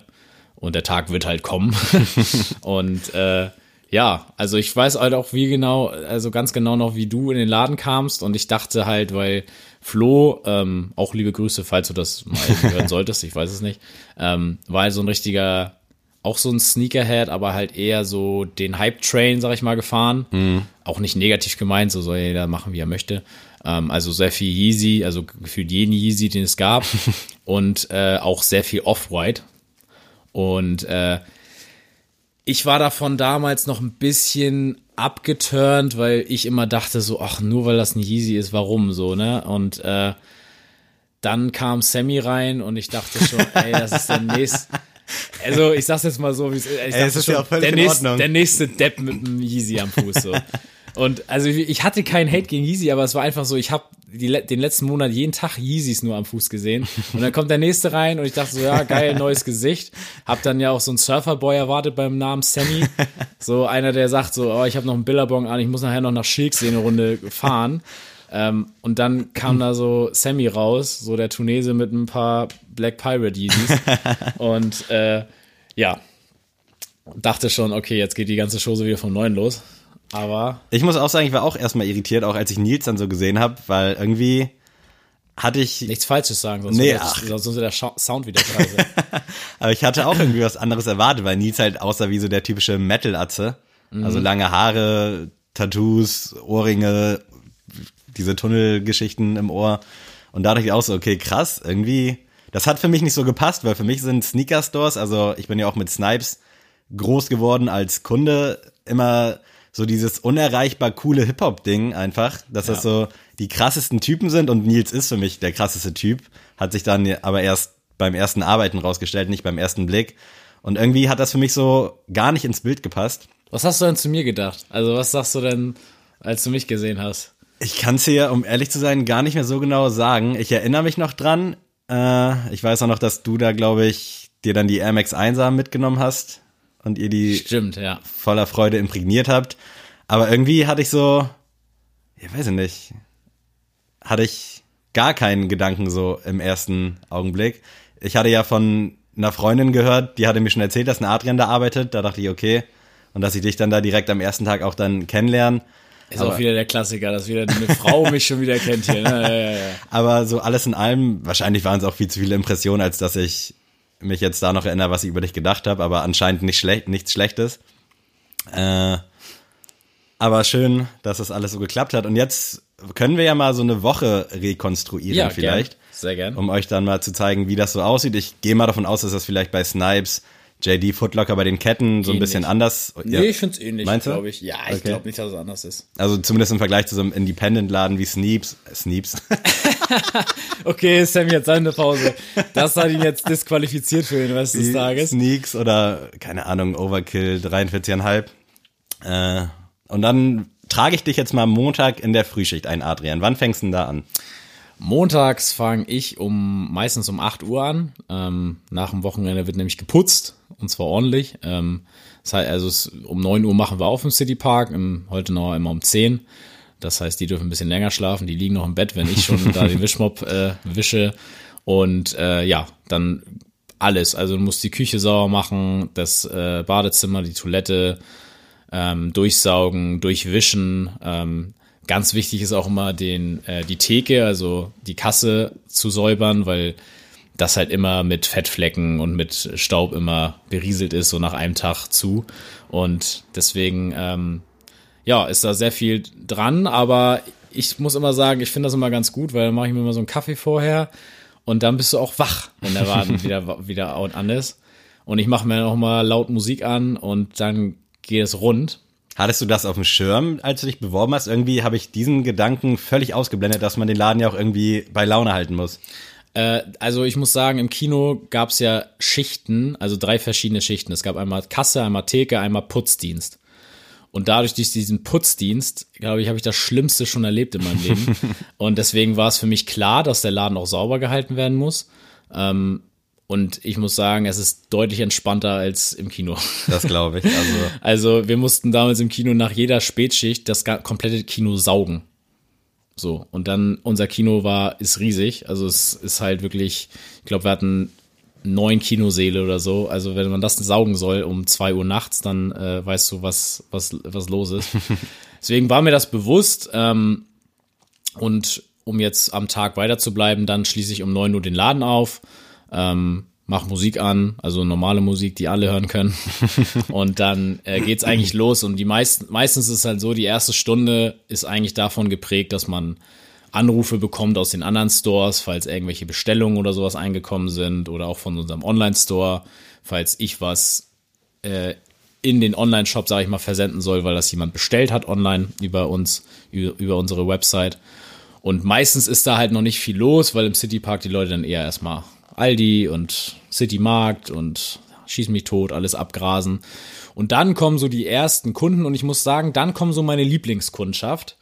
Und der Tag wird halt kommen. *laughs* und äh, ja, also ich weiß halt auch wie genau, also ganz genau noch, wie du in den Laden kamst. Und ich dachte halt, weil Flo, ähm, auch liebe Grüße, falls du das mal *laughs* hören solltest, ich weiß es nicht, ähm, war halt so ein richtiger, auch so ein Sneakerhead, aber halt eher so den Hype-Train, sag ich mal, gefahren. Auch nicht negativ gemeint, so soll jeder machen, wie er möchte. Ähm, also sehr viel Yeezy, also gefühlt jeden Yeezy, den es gab. *laughs* und äh, auch sehr viel Off-White. Und äh, ich war davon damals noch ein bisschen abgeturnt, weil ich immer dachte so, ach, nur weil das ein Yeezy ist, warum so, ne? Und äh, dann kam Sammy rein und ich dachte schon, *laughs* ey, das ist der nächste. Also, ich sag's jetzt mal so, wie es ist. Ich Ey, es ist ja schon, auch völlig der, in nächste, Ordnung. der nächste Depp mit einem Yeezy am Fuß. So. *laughs* Und also ich hatte keinen Hate gegen Yeezy, aber es war einfach so, ich habe den letzten Monat jeden Tag Yeezys nur am Fuß gesehen. Und dann kommt der nächste rein und ich dachte so, ja, geil, neues Gesicht. Hab dann ja auch so einen Surferboy erwartet beim Namen Sammy. So einer, der sagt so, oh, ich habe noch einen Billabong an, ich muss nachher noch nach Schilksee eine Runde fahren. Ähm, und dann kam da so Sammy raus, so der Tunese mit ein paar Black Pirate Yeezys. und äh, ja, dachte schon, okay, jetzt geht die ganze Show so wieder vom Neuen los. Aber Ich muss auch sagen, ich war auch erstmal irritiert, auch als ich Nils dann so gesehen habe, weil irgendwie hatte ich, nichts Falsches sagen, sonst, Nee, ach. sonst der Scha- Sound wieder scheiße. *laughs* aber ich hatte auch irgendwie was anderes erwartet, weil Nils halt aussah wie so der typische Metal-Atze. Also lange Haare, Tattoos, Ohrringe, diese Tunnelgeschichten im Ohr. Und da dachte ich auch so, okay, krass, irgendwie, das hat für mich nicht so gepasst, weil für mich sind Sneaker-Stores, also ich bin ja auch mit Snipes groß geworden als Kunde, immer so dieses unerreichbar coole Hip-Hop-Ding einfach, dass das so die krassesten Typen sind und Nils ist für mich der krasseste Typ, hat sich dann aber erst beim ersten Arbeiten rausgestellt, nicht beim ersten Blick. Und irgendwie hat das für mich so gar nicht ins Bild gepasst. Was hast du denn zu mir gedacht? Also, was sagst du denn, als du mich gesehen hast? Ich kann es hier, um ehrlich zu sein, gar nicht mehr so genau sagen. Ich erinnere mich noch dran. Äh, ich weiß auch noch, dass du da, glaube ich, dir dann die Air Max 1er mitgenommen hast und ihr die Stimmt, ja. voller Freude imprägniert habt. Aber irgendwie hatte ich so, ich weiß ich nicht, hatte ich gar keinen Gedanken so im ersten Augenblick. Ich hatte ja von einer Freundin gehört, die hatte mir schon erzählt, dass ein Adrian da arbeitet. Da dachte ich, okay. Und dass ich dich dann da direkt am ersten Tag auch dann kennenlernen. Ist auch wieder der Klassiker, dass wieder eine Frau *laughs* mich schon wieder kennt hier. Ne? Ja, ja, ja. Aber so alles in allem, wahrscheinlich waren es auch viel zu viele Impressionen, als dass ich mich jetzt da noch erinnere, was ich über dich gedacht habe, aber anscheinend nicht schlecht, nichts Schlechtes. Äh, aber schön, dass das alles so geklappt hat. Und jetzt können wir ja mal so eine Woche rekonstruieren Ja, vielleicht, Gern. Sehr gern. um euch dann mal zu zeigen, wie das so aussieht. Ich gehe mal davon aus, dass das vielleicht bei Snipes, JD Footlocker bei den Ketten so ein Ähnlich. bisschen anders. ja. Nee, ich find's ähnlich, Meinst du? glaube ich. Ja, ich Okay. glaube nicht, dass es anders ist. Also zumindest im Vergleich zu so einem Independent-Laden wie Sneeps. Sneeps. *laughs* Okay, Sam, jetzt seine Pause. Das hat ihn jetzt disqualifiziert für den Rest des Tages. Sneaks oder, keine Ahnung, Overkill 43,5. Äh, und dann trage ich dich jetzt mal Montag in der Frühschicht ein, Adrian. Wann fängst du denn da an? Montags fange ich um meistens um 8 Uhr an. Ähm, nach dem Wochenende wird nämlich geputzt und zwar ordentlich. Ähm, das heißt, also es, um 9 Uhr machen wir auf im Citypark, im Holtenauer immer um 10. Das heißt, die dürfen ein bisschen länger schlafen, die liegen noch im Bett, wenn ich schon da den Wischmopp äh, wische. Und äh, ja, dann alles. Also du musst die Küche sauber machen, das äh, Badezimmer, die Toilette, ähm, durchsaugen, durchwischen. Ähm, ganz wichtig ist auch immer den, äh, die Theke, also die Kasse zu säubern, weil das halt immer mit Fettflecken und mit Staub immer berieselt ist, so nach einem Tag zu. Und deswegen, ähm, ja, ist da sehr viel dran, aber ich muss immer sagen, ich finde das immer ganz gut, weil dann mache ich mir immer so einen Kaffee vorher und dann bist du auch wach, wenn der Laden *laughs* wieder, wieder an ist. Und ich mache mir noch mal laut Musik an und dann geht es rund. Hattest du das auf dem Schirm, als du dich beworben hast? Irgendwie habe ich diesen Gedanken völlig ausgeblendet, dass man den Laden ja auch irgendwie bei Laune halten muss. Äh, also ich muss sagen, im Kino gab es ja Schichten, also drei verschiedene Schichten. Es gab einmal Kasse, einmal Theke, einmal Putzdienst. Und dadurch, durch diesen Putzdienst, glaube ich, habe ich das Schlimmste schon erlebt in meinem Leben. *laughs* Und deswegen war es für mich klar, dass der Laden auch sauber gehalten werden muss. Ähm, und ich muss sagen, es ist deutlich entspannter als im Kino. *laughs* Das glaube ich. Also Also wir mussten damals im Kino nach jeder Spätschicht das komplette Kino saugen. So, und dann unser Kino war, ist riesig. Also es ist halt wirklich, ich glaube, wir hatten neun Kinoseele oder so. Also wenn man das saugen soll um zwei Uhr nachts, dann äh, weißt du, was, was, was los ist. *laughs* Deswegen war mir das bewusst. Ähm, und um jetzt am Tag weiter zu bleiben, dann schließe ich um 9 Uhr den Laden auf, ähm, mach Musik an, also normale Musik, die alle hören können. *laughs* und dann äh, geht's eigentlich los. Und die meisten, meistens ist es halt so, die erste Stunde ist eigentlich davon geprägt, dass man Anrufe bekommt aus den anderen Stores, falls irgendwelche Bestellungen oder sowas eingekommen sind oder auch von unserem Online-Store, falls ich was äh, in den Online-Shop, sage ich mal, versenden soll, weil das jemand bestellt hat online über uns, über, über unsere Website. Und meistens ist da halt noch nicht viel los, weil im Citypark die Leute dann eher erstmal Aldi und Citymarkt und schieß mich tot, alles abgrasen. Und dann kommen so die ersten Kunden und ich muss sagen, dann kommen so meine Lieblingskundschaft,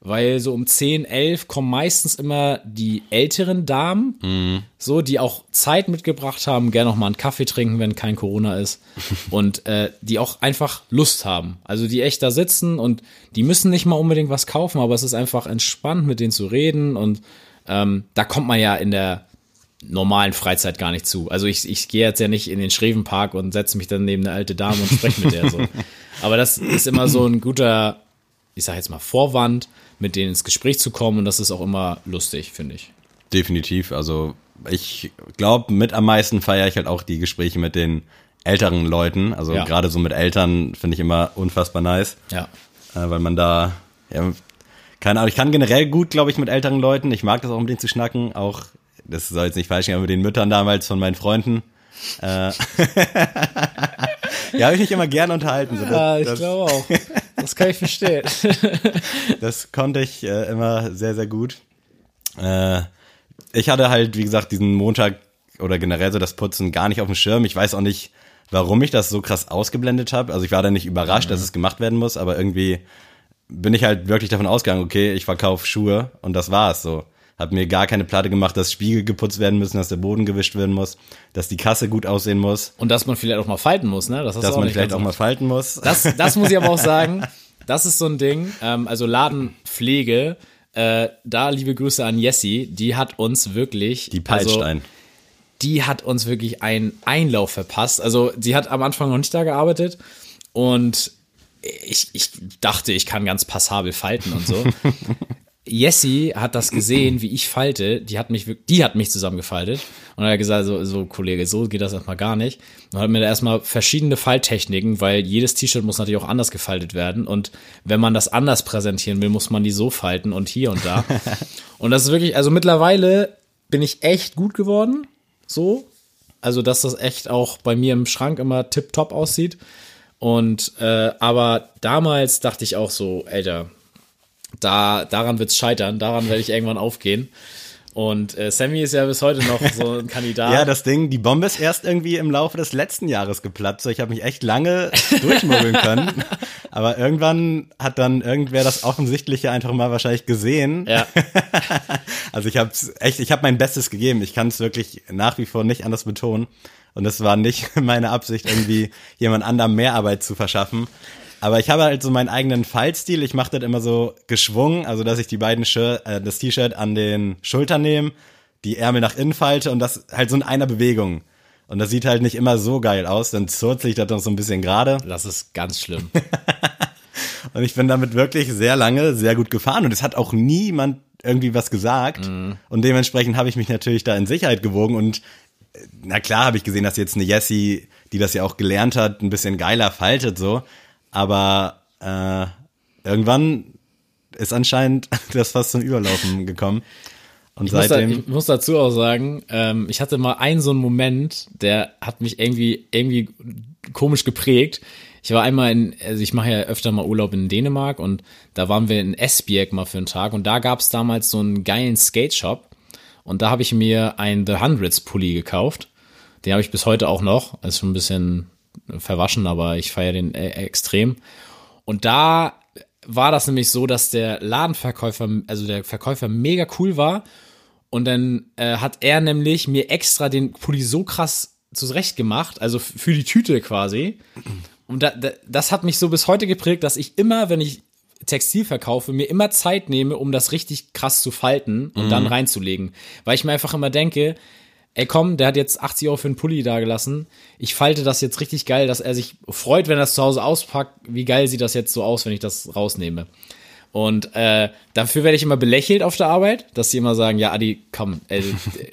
weil so um 10, 11 kommen meistens immer die älteren Damen, so, die auch Zeit mitgebracht haben, gerne noch mal einen Kaffee trinken, wenn kein Corona ist *laughs* und äh, die auch einfach Lust haben. Also die echt da sitzen und die müssen nicht mal unbedingt was kaufen, aber es ist einfach entspannt, mit denen zu reden und ähm, da kommt man ja in der normalen Freizeit gar nicht zu. Also ich, ich gehe jetzt ja nicht in den Schrevenpark und setze mich dann neben eine alte Dame und spreche mit der so. *laughs* Aber das ist immer so ein guter, ich sag jetzt mal, Vorwand, mit denen ins Gespräch zu kommen und das ist auch immer lustig, finde ich. Definitiv. Also ich glaube, mit am meisten feiere ich halt auch die Gespräche mit den älteren Leuten. Also Ja. gerade so mit Eltern finde ich immer unfassbar nice, Ja. äh, weil man da, ja, keine Ahnung, ich kann generell gut, glaube ich, mit älteren Leuten. Ich mag das auch, mit denen zu schnacken. Auch, das soll jetzt nicht falsch gehen, aber mit den Müttern damals von meinen Freunden. Äh, *laughs* ja, habe ich mich immer gerne unterhalten. So, das, das, glaube auch. Das kann ich verstehen. *laughs* das konnte ich äh, immer sehr, sehr gut. Äh, ich hatte halt, wie gesagt, diesen Montag oder generell so das Putzen gar nicht auf dem Schirm. Ich weiß auch nicht, warum ich das so krass ausgeblendet habe. Also ich war da nicht überrascht, dass es gemacht werden muss, aber irgendwie bin ich halt wirklich davon ausgegangen, okay, ich verkaufe Schuhe und das war's so. Hab mir gar keine Platte gemacht, dass Spiegel geputzt werden müssen, dass der Boden gewischt werden muss, dass die Kasse gut aussehen muss, Und dass man vielleicht auch mal falten muss, ne? Das dass man vielleicht auch mal falten muss. Das, das muss ich aber auch sagen. *laughs* Das ist so ein Ding. Ähm, also Ladenpflege. Äh, da liebe Grüße an Jessie. Die hat uns wirklich. die peitscht also, ein. Die hat uns wirklich einen Einlauf verpasst. Also sie hat am Anfang noch nicht da gearbeitet und ich, ich dachte, ich kann ganz passabel falten und so. *laughs* Jessie hat das gesehen, wie ich falte. Die hat mich, die hat mich zusammengefaltet. Und dann hat er gesagt, so, so Kollege, so geht das erstmal gar nicht. Und hat mir da erstmal verschiedene Falttechniken, weil jedes T-Shirt muss natürlich auch anders gefaltet werden. Und wenn man das anders präsentieren will, muss man die so falten und hier und da. *laughs* und das ist wirklich, also mittlerweile bin ich echt gut geworden. So. Also, dass das echt auch bei mir im Schrank immer tipptopp aussieht. Und, äh, aber damals dachte ich auch so, Alter, da, daran wird's scheitern, daran werde ich irgendwann aufgehen. Und äh, Sammy ist ja bis heute noch so ein Kandidat. *laughs* Ja, das Ding, die Bombe ist erst irgendwie im Laufe des letzten Jahres geplatzt. So, ich habe mich echt lange *laughs* durchmogeln können. Aber irgendwann hat dann irgendwer das Offensichtliche einfach mal wahrscheinlich gesehen. ja, *laughs* Also ich habe echt, ich habe mein Bestes gegeben. Ich kann es wirklich nach wie vor nicht anders betonen. Und es war nicht meine Absicht, irgendwie jemand anderem mehr Arbeit zu verschaffen. Aber ich habe halt so meinen eigenen Fallstil. Ich mache das immer so geschwungen, also dass ich die beiden Shirt, äh, das T-Shirt an den Schultern nehme, die Ärmel nach innen falte und das halt so in einer Bewegung. Und das sieht halt nicht immer so geil aus. Dann zurzel ich das noch so ein bisschen gerade. das ist ganz schlimm. *laughs* Und ich bin damit wirklich sehr lange sehr gut gefahren und es hat auch niemand irgendwie was gesagt. Und dementsprechend habe ich mich natürlich da in Sicherheit gewogen und äh, na klar habe ich gesehen, dass jetzt eine Jessie, die das ja auch gelernt hat, ein bisschen geiler faltet so. Aber äh, irgendwann ist anscheinend *laughs* das fast zum Überlaufen gekommen. Und Ich muss, da, seitdem. ich muss dazu auch sagen, ähm, ich hatte mal einen so einen Moment, der hat mich irgendwie, irgendwie komisch geprägt. Ich war einmal in, also ich mache ja öfter mal Urlaub in Dänemark und da waren wir in Esbjerg mal für einen Tag und da gab's damals so einen geilen Skate-Shop und da habe ich mir einen The Hundreds Pulli gekauft. Den habe ich bis heute auch noch. Ist schon ein bisschen verwaschen, aber ich feiere den äh, extrem. Und da war das nämlich so, dass der Ladenverkäufer, also der Verkäufer mega cool war. Und dann äh, hat er nämlich mir extra den Pulli so krass zurecht gemacht, also für die Tüte quasi. Und da, da, das hat mich so bis heute geprägt, dass ich immer, wenn ich Textil verkaufe, mir immer Zeit nehme, um das richtig krass zu falten und dann reinzulegen. Weil ich mir einfach immer denke, ey komm, der hat jetzt 80 Euro für einen Pulli da gelassen. Ich falte das jetzt richtig geil, dass er sich freut, wenn er das zu Hause auspackt. Wie geil sieht das jetzt so aus, wenn ich das rausnehme? Und äh, dafür werde ich immer belächelt auf der Arbeit, dass sie immer sagen, ja, Adi, komm, äh,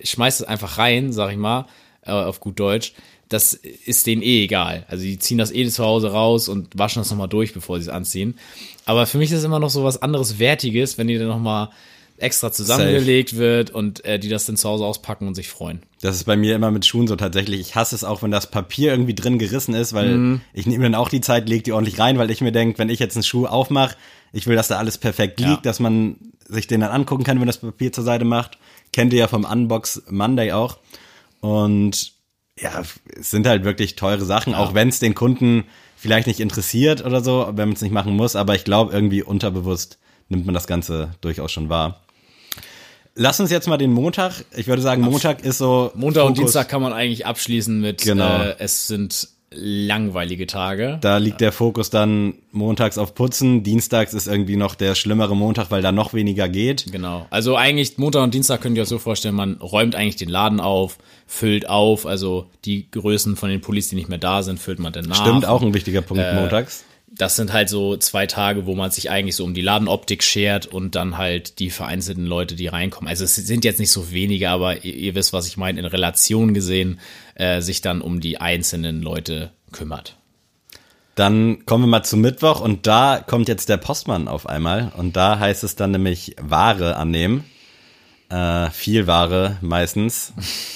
schmeiß es einfach rein, sag ich mal, äh, auf gut Deutsch. Das ist denen eh egal. Also die ziehen das eh zu Hause raus und waschen das nochmal durch, bevor sie es anziehen. Aber für mich ist es immer noch so was anderes Wertiges, wenn die dann nochmal extra zusammengelegt wird und äh, die das dann zu Hause auspacken und sich freuen. Das ist bei mir immer mit Schuhen so tatsächlich. Ich hasse es auch, wenn das Papier irgendwie drin gerissen ist, weil Mhm. ich nehme dann auch die Zeit, leg die ordentlich rein, weil ich mir denke, wenn ich jetzt einen Schuh aufmache, ich will, dass da alles perfekt liegt, Ja. dass man sich den dann angucken kann, wenn das Papier zur Seite macht. Kennt ihr ja vom Unbox Monday auch. Und ja, es sind halt wirklich teure Sachen, auch wenn es den Kunden vielleicht nicht interessiert oder so, wenn man es nicht machen muss, aber ich glaube, irgendwie unterbewusst nimmt man das Ganze durchaus schon wahr. Lass uns jetzt mal den Montag, ich würde sagen, Montag ist so. Montag und Fokus- Dienstag kann man eigentlich abschließen mit, Genau. äh, es sind langweilige Tage. Da liegt der Fokus dann montags auf Putzen, dienstags ist irgendwie noch der schlimmere Montag, weil da noch weniger geht. Genau. Also eigentlich Montag und Dienstag könnt ihr euch so vorstellen, man räumt eigentlich den Laden auf, füllt auf, also die Größen von den Pullis, die nicht mehr da sind, füllt man dann nach. Stimmt, auch ein wichtiger Punkt Äh, montags. Das sind halt so zwei Tage, wo man sich eigentlich so um die Ladenoptik schert und dann halt die vereinzelten Leute, die reinkommen. Also es sind jetzt nicht so wenige, aber ihr, ihr wisst, was ich meine, in Relation gesehen, äh, sich dann um die einzelnen Leute kümmert. Dann kommen wir mal zum Mittwoch und da kommt jetzt der Postmann auf einmal und da heißt es dann nämlich Ware annehmen. Äh, viel Ware meistens.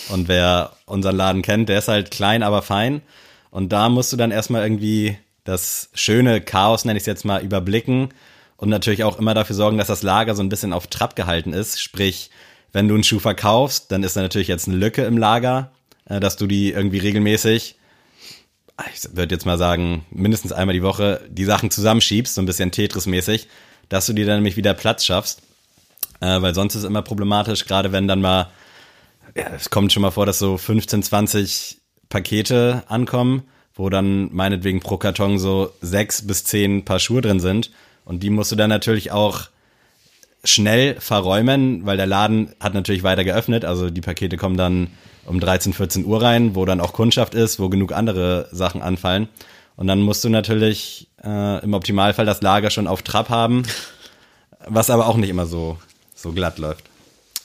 Und wer unseren Laden kennt, der ist halt klein, aber fein. Und da musst du dann erstmal irgendwie das schöne Chaos, nenne ich es jetzt mal, überblicken und natürlich auch immer dafür sorgen, dass das Lager so ein bisschen auf Trab gehalten ist. Sprich, wenn du einen Schuh verkaufst, dann ist da natürlich jetzt eine Lücke im Lager, äh, dass du die irgendwie regelmäßig ich würde jetzt mal sagen, mindestens einmal die Woche die Sachen zusammenschiebst, so ein bisschen Tetris-mäßig, dass du dir dann nämlich wieder Platz schaffst. Äh, weil sonst ist es immer problematisch, gerade wenn dann mal, ja, es kommt schon mal vor, dass so 15, 20 Pakete ankommen, wo dann meinetwegen pro Karton so sechs bis zehn Paar Schuhe drin sind. Und die musst du dann natürlich auch schnell verräumen, weil der Laden hat natürlich weiter geöffnet. Also die Pakete kommen dann um 13, 14 Uhr rein, wo dann auch Kundschaft ist, wo genug andere Sachen anfallen. Und dann musst du natürlich äh, im Optimalfall das Lager schon auf Trab haben, *laughs* was aber auch nicht immer so, so glatt läuft.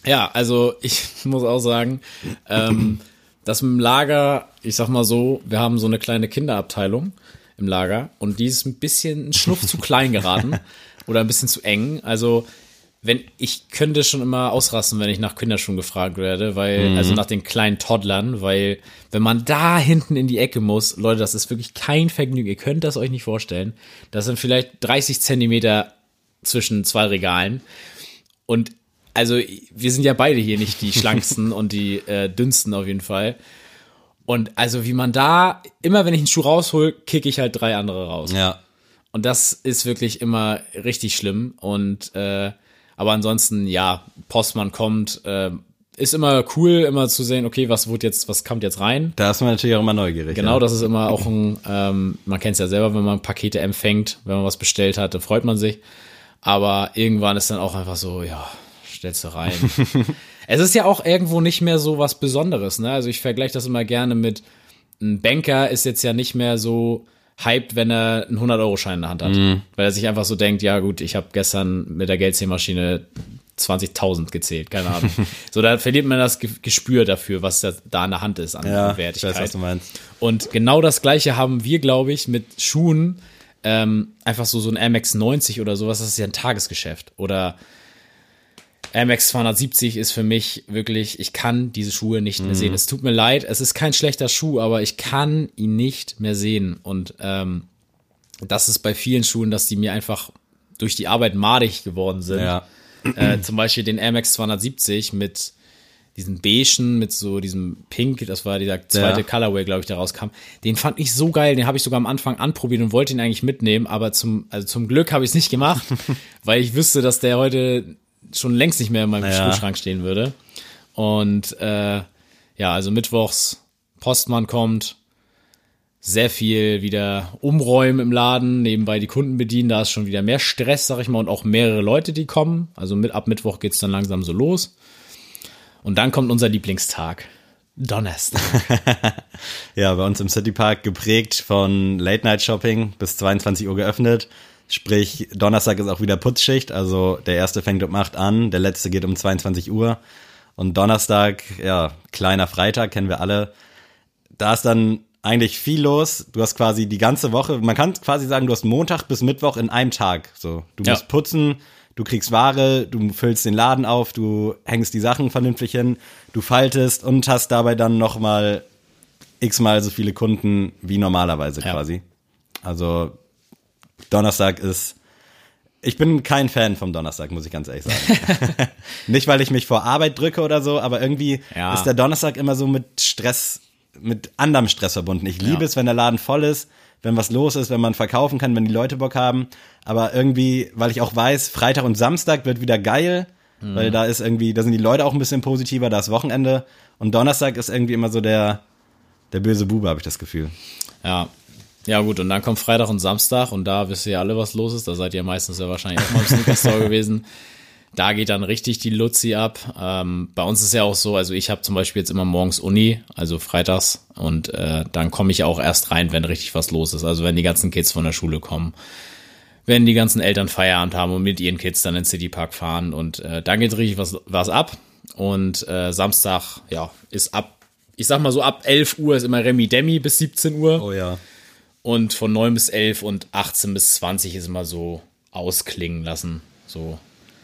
Ja, also ich *laughs* muss auch sagen, ähm, das mit dem Lager, ich sag mal so, wir haben so eine kleine Kinderabteilung im Lager und die ist ein bisschen ein Schnuff zu klein geraten *laughs* oder ein bisschen zu eng. Also wenn ich könnte schon immer ausrasten, wenn ich nach Kinderschuhen gefragt werde, weil also nach den kleinen Toddlern, weil wenn man da hinten in die Ecke muss, Leute, das ist wirklich kein Vergnügen. Ihr könnt das euch nicht vorstellen. Das sind vielleicht 30 Zentimeter zwischen zwei Regalen und also wir sind ja beide hier nicht die *laughs* schlanksten und die äh, dünnsten auf jeden Fall. Und also wie man da, immer wenn ich einen Schuh raushol, kicke ich halt drei andere raus. Ja. Und das ist wirklich immer richtig schlimm. Und äh, aber ansonsten, ja, Postmann kommt, äh, ist immer cool, immer zu sehen, okay, was wurde jetzt, was kommt jetzt rein. Da ist man natürlich auch immer neugierig. Genau, ja. das ist immer auch ein, ähm, man kennt es ja selber, wenn man Pakete empfängt, wenn man was bestellt hat, dann freut man sich. Aber irgendwann ist dann auch einfach so, ja, stellst du rein. *laughs* es ist ja auch irgendwo nicht mehr so was Besonderes, ne? Also ich vergleiche das immer gerne mit, ein Banker ist jetzt ja nicht mehr so hyped, wenn er einen 100-Euro-Schein in der Hand hat. Weil er sich einfach so denkt, ja gut, ich habe gestern mit der Geldzählmaschine 20.000 gezählt, keine Ahnung. *laughs* so, da verliert man das Ge- Gespür dafür, was da, in der Hand ist an ja, ich Wertigkeit. weiß, was du meinst. Und genau das gleiche haben wir, glaube ich, mit Schuhen. Ähm, einfach so, so ein Max 90 oder sowas, das ist ja ein Tagesgeschäft. Oder Air Max 270 ist für mich wirklich, ich kann diese Schuhe nicht mehr sehen. Es tut mir leid, es ist kein schlechter Schuh, aber ich kann ihn nicht mehr sehen. Und ähm, das ist bei vielen Schuhen, dass die mir einfach durch die Arbeit madig geworden sind. Ja. Äh, zum Beispiel den Air Max 270 mit diesen beigen, mit so diesem Pink, das war dieser zweite Ja. Colorway, glaube ich, der rauskam. Den fand ich so geil, den habe ich sogar am Anfang anprobiert und wollte ihn eigentlich mitnehmen, aber zum, also zum Glück habe ich es nicht gemacht, *laughs* weil ich wüsste, dass der heute schon längst nicht mehr in meinem Ja. Schuhschrank stehen würde. Und äh, ja, also mittwochs Postmann kommt, sehr viel wieder umräumen im Laden, nebenbei die Kunden bedienen, da ist schon wieder mehr Stress, sag ich mal, und auch mehrere Leute, die kommen. Also mit, ab Mittwoch geht's dann langsam so los. Und dann kommt unser Lieblingstag. Donnerstag. *laughs* Ja, bei uns im Citypark geprägt von Late-Night-Shopping bis 22 Uhr geöffnet. Sprich, Donnerstag ist auch wieder Putzschicht. Also der erste fängt um 8 an, der letzte geht um 22 Uhr. Und Donnerstag, ja, kleiner Freitag, kennen wir alle. Da ist dann eigentlich viel los. Du hast quasi die ganze Woche, man kann quasi sagen, du hast Montag bis Mittwoch in einem Tag. So, du Ja. musst putzen, du kriegst Ware, du füllst den Laden auf, du hängst die Sachen vernünftig hin, du faltest und hast dabei dann noch mal x-mal so viele Kunden wie normalerweise Ja. quasi. Also Donnerstag ist ich bin kein Fan vom Donnerstag, muss ich ganz ehrlich sagen. *laughs* Nicht, weil ich mich vor Arbeit drücke oder so, aber irgendwie Ja. ist der Donnerstag immer so mit Stress, mit anderem Stress verbunden. Ich liebe Ja. es, wenn der Laden voll ist, wenn was los ist, wenn man verkaufen kann, wenn die Leute Bock haben. Aber irgendwie, weil ich auch weiß, Freitag und Samstag wird wieder geil, Mhm. weil da ist irgendwie, da sind die Leute auch ein bisschen positiver, da ist Wochenende. Und Donnerstag ist irgendwie immer so der, der böse Bube, habe ich das Gefühl. Ja. Ja, gut, und dann kommt Freitag und Samstag und da wisst ihr ja alle, was los ist. Da seid ihr meistens ja wahrscheinlich auch mal im Sneaker Store *laughs* gewesen. Da geht dann richtig die Luzi ab. Ähm, bei uns ist ja auch so, also ich habe zum Beispiel jetzt immer morgens Uni, also freitags, und äh, dann komme ich auch erst rein, wenn richtig was los ist. Also wenn die ganzen Kids von der Schule kommen, wenn die ganzen Eltern Feierabend haben und mit ihren Kids dann in den Citypark fahren und äh, dann geht richtig was, was ab. Und äh, Samstag, ja, ist ab, ich sag mal so ab 11 Uhr ist immer Remi Demi bis 17 Uhr. Oh ja. Und von 9 bis 11 und 18 bis 20 ist immer so ausklingen lassen. So.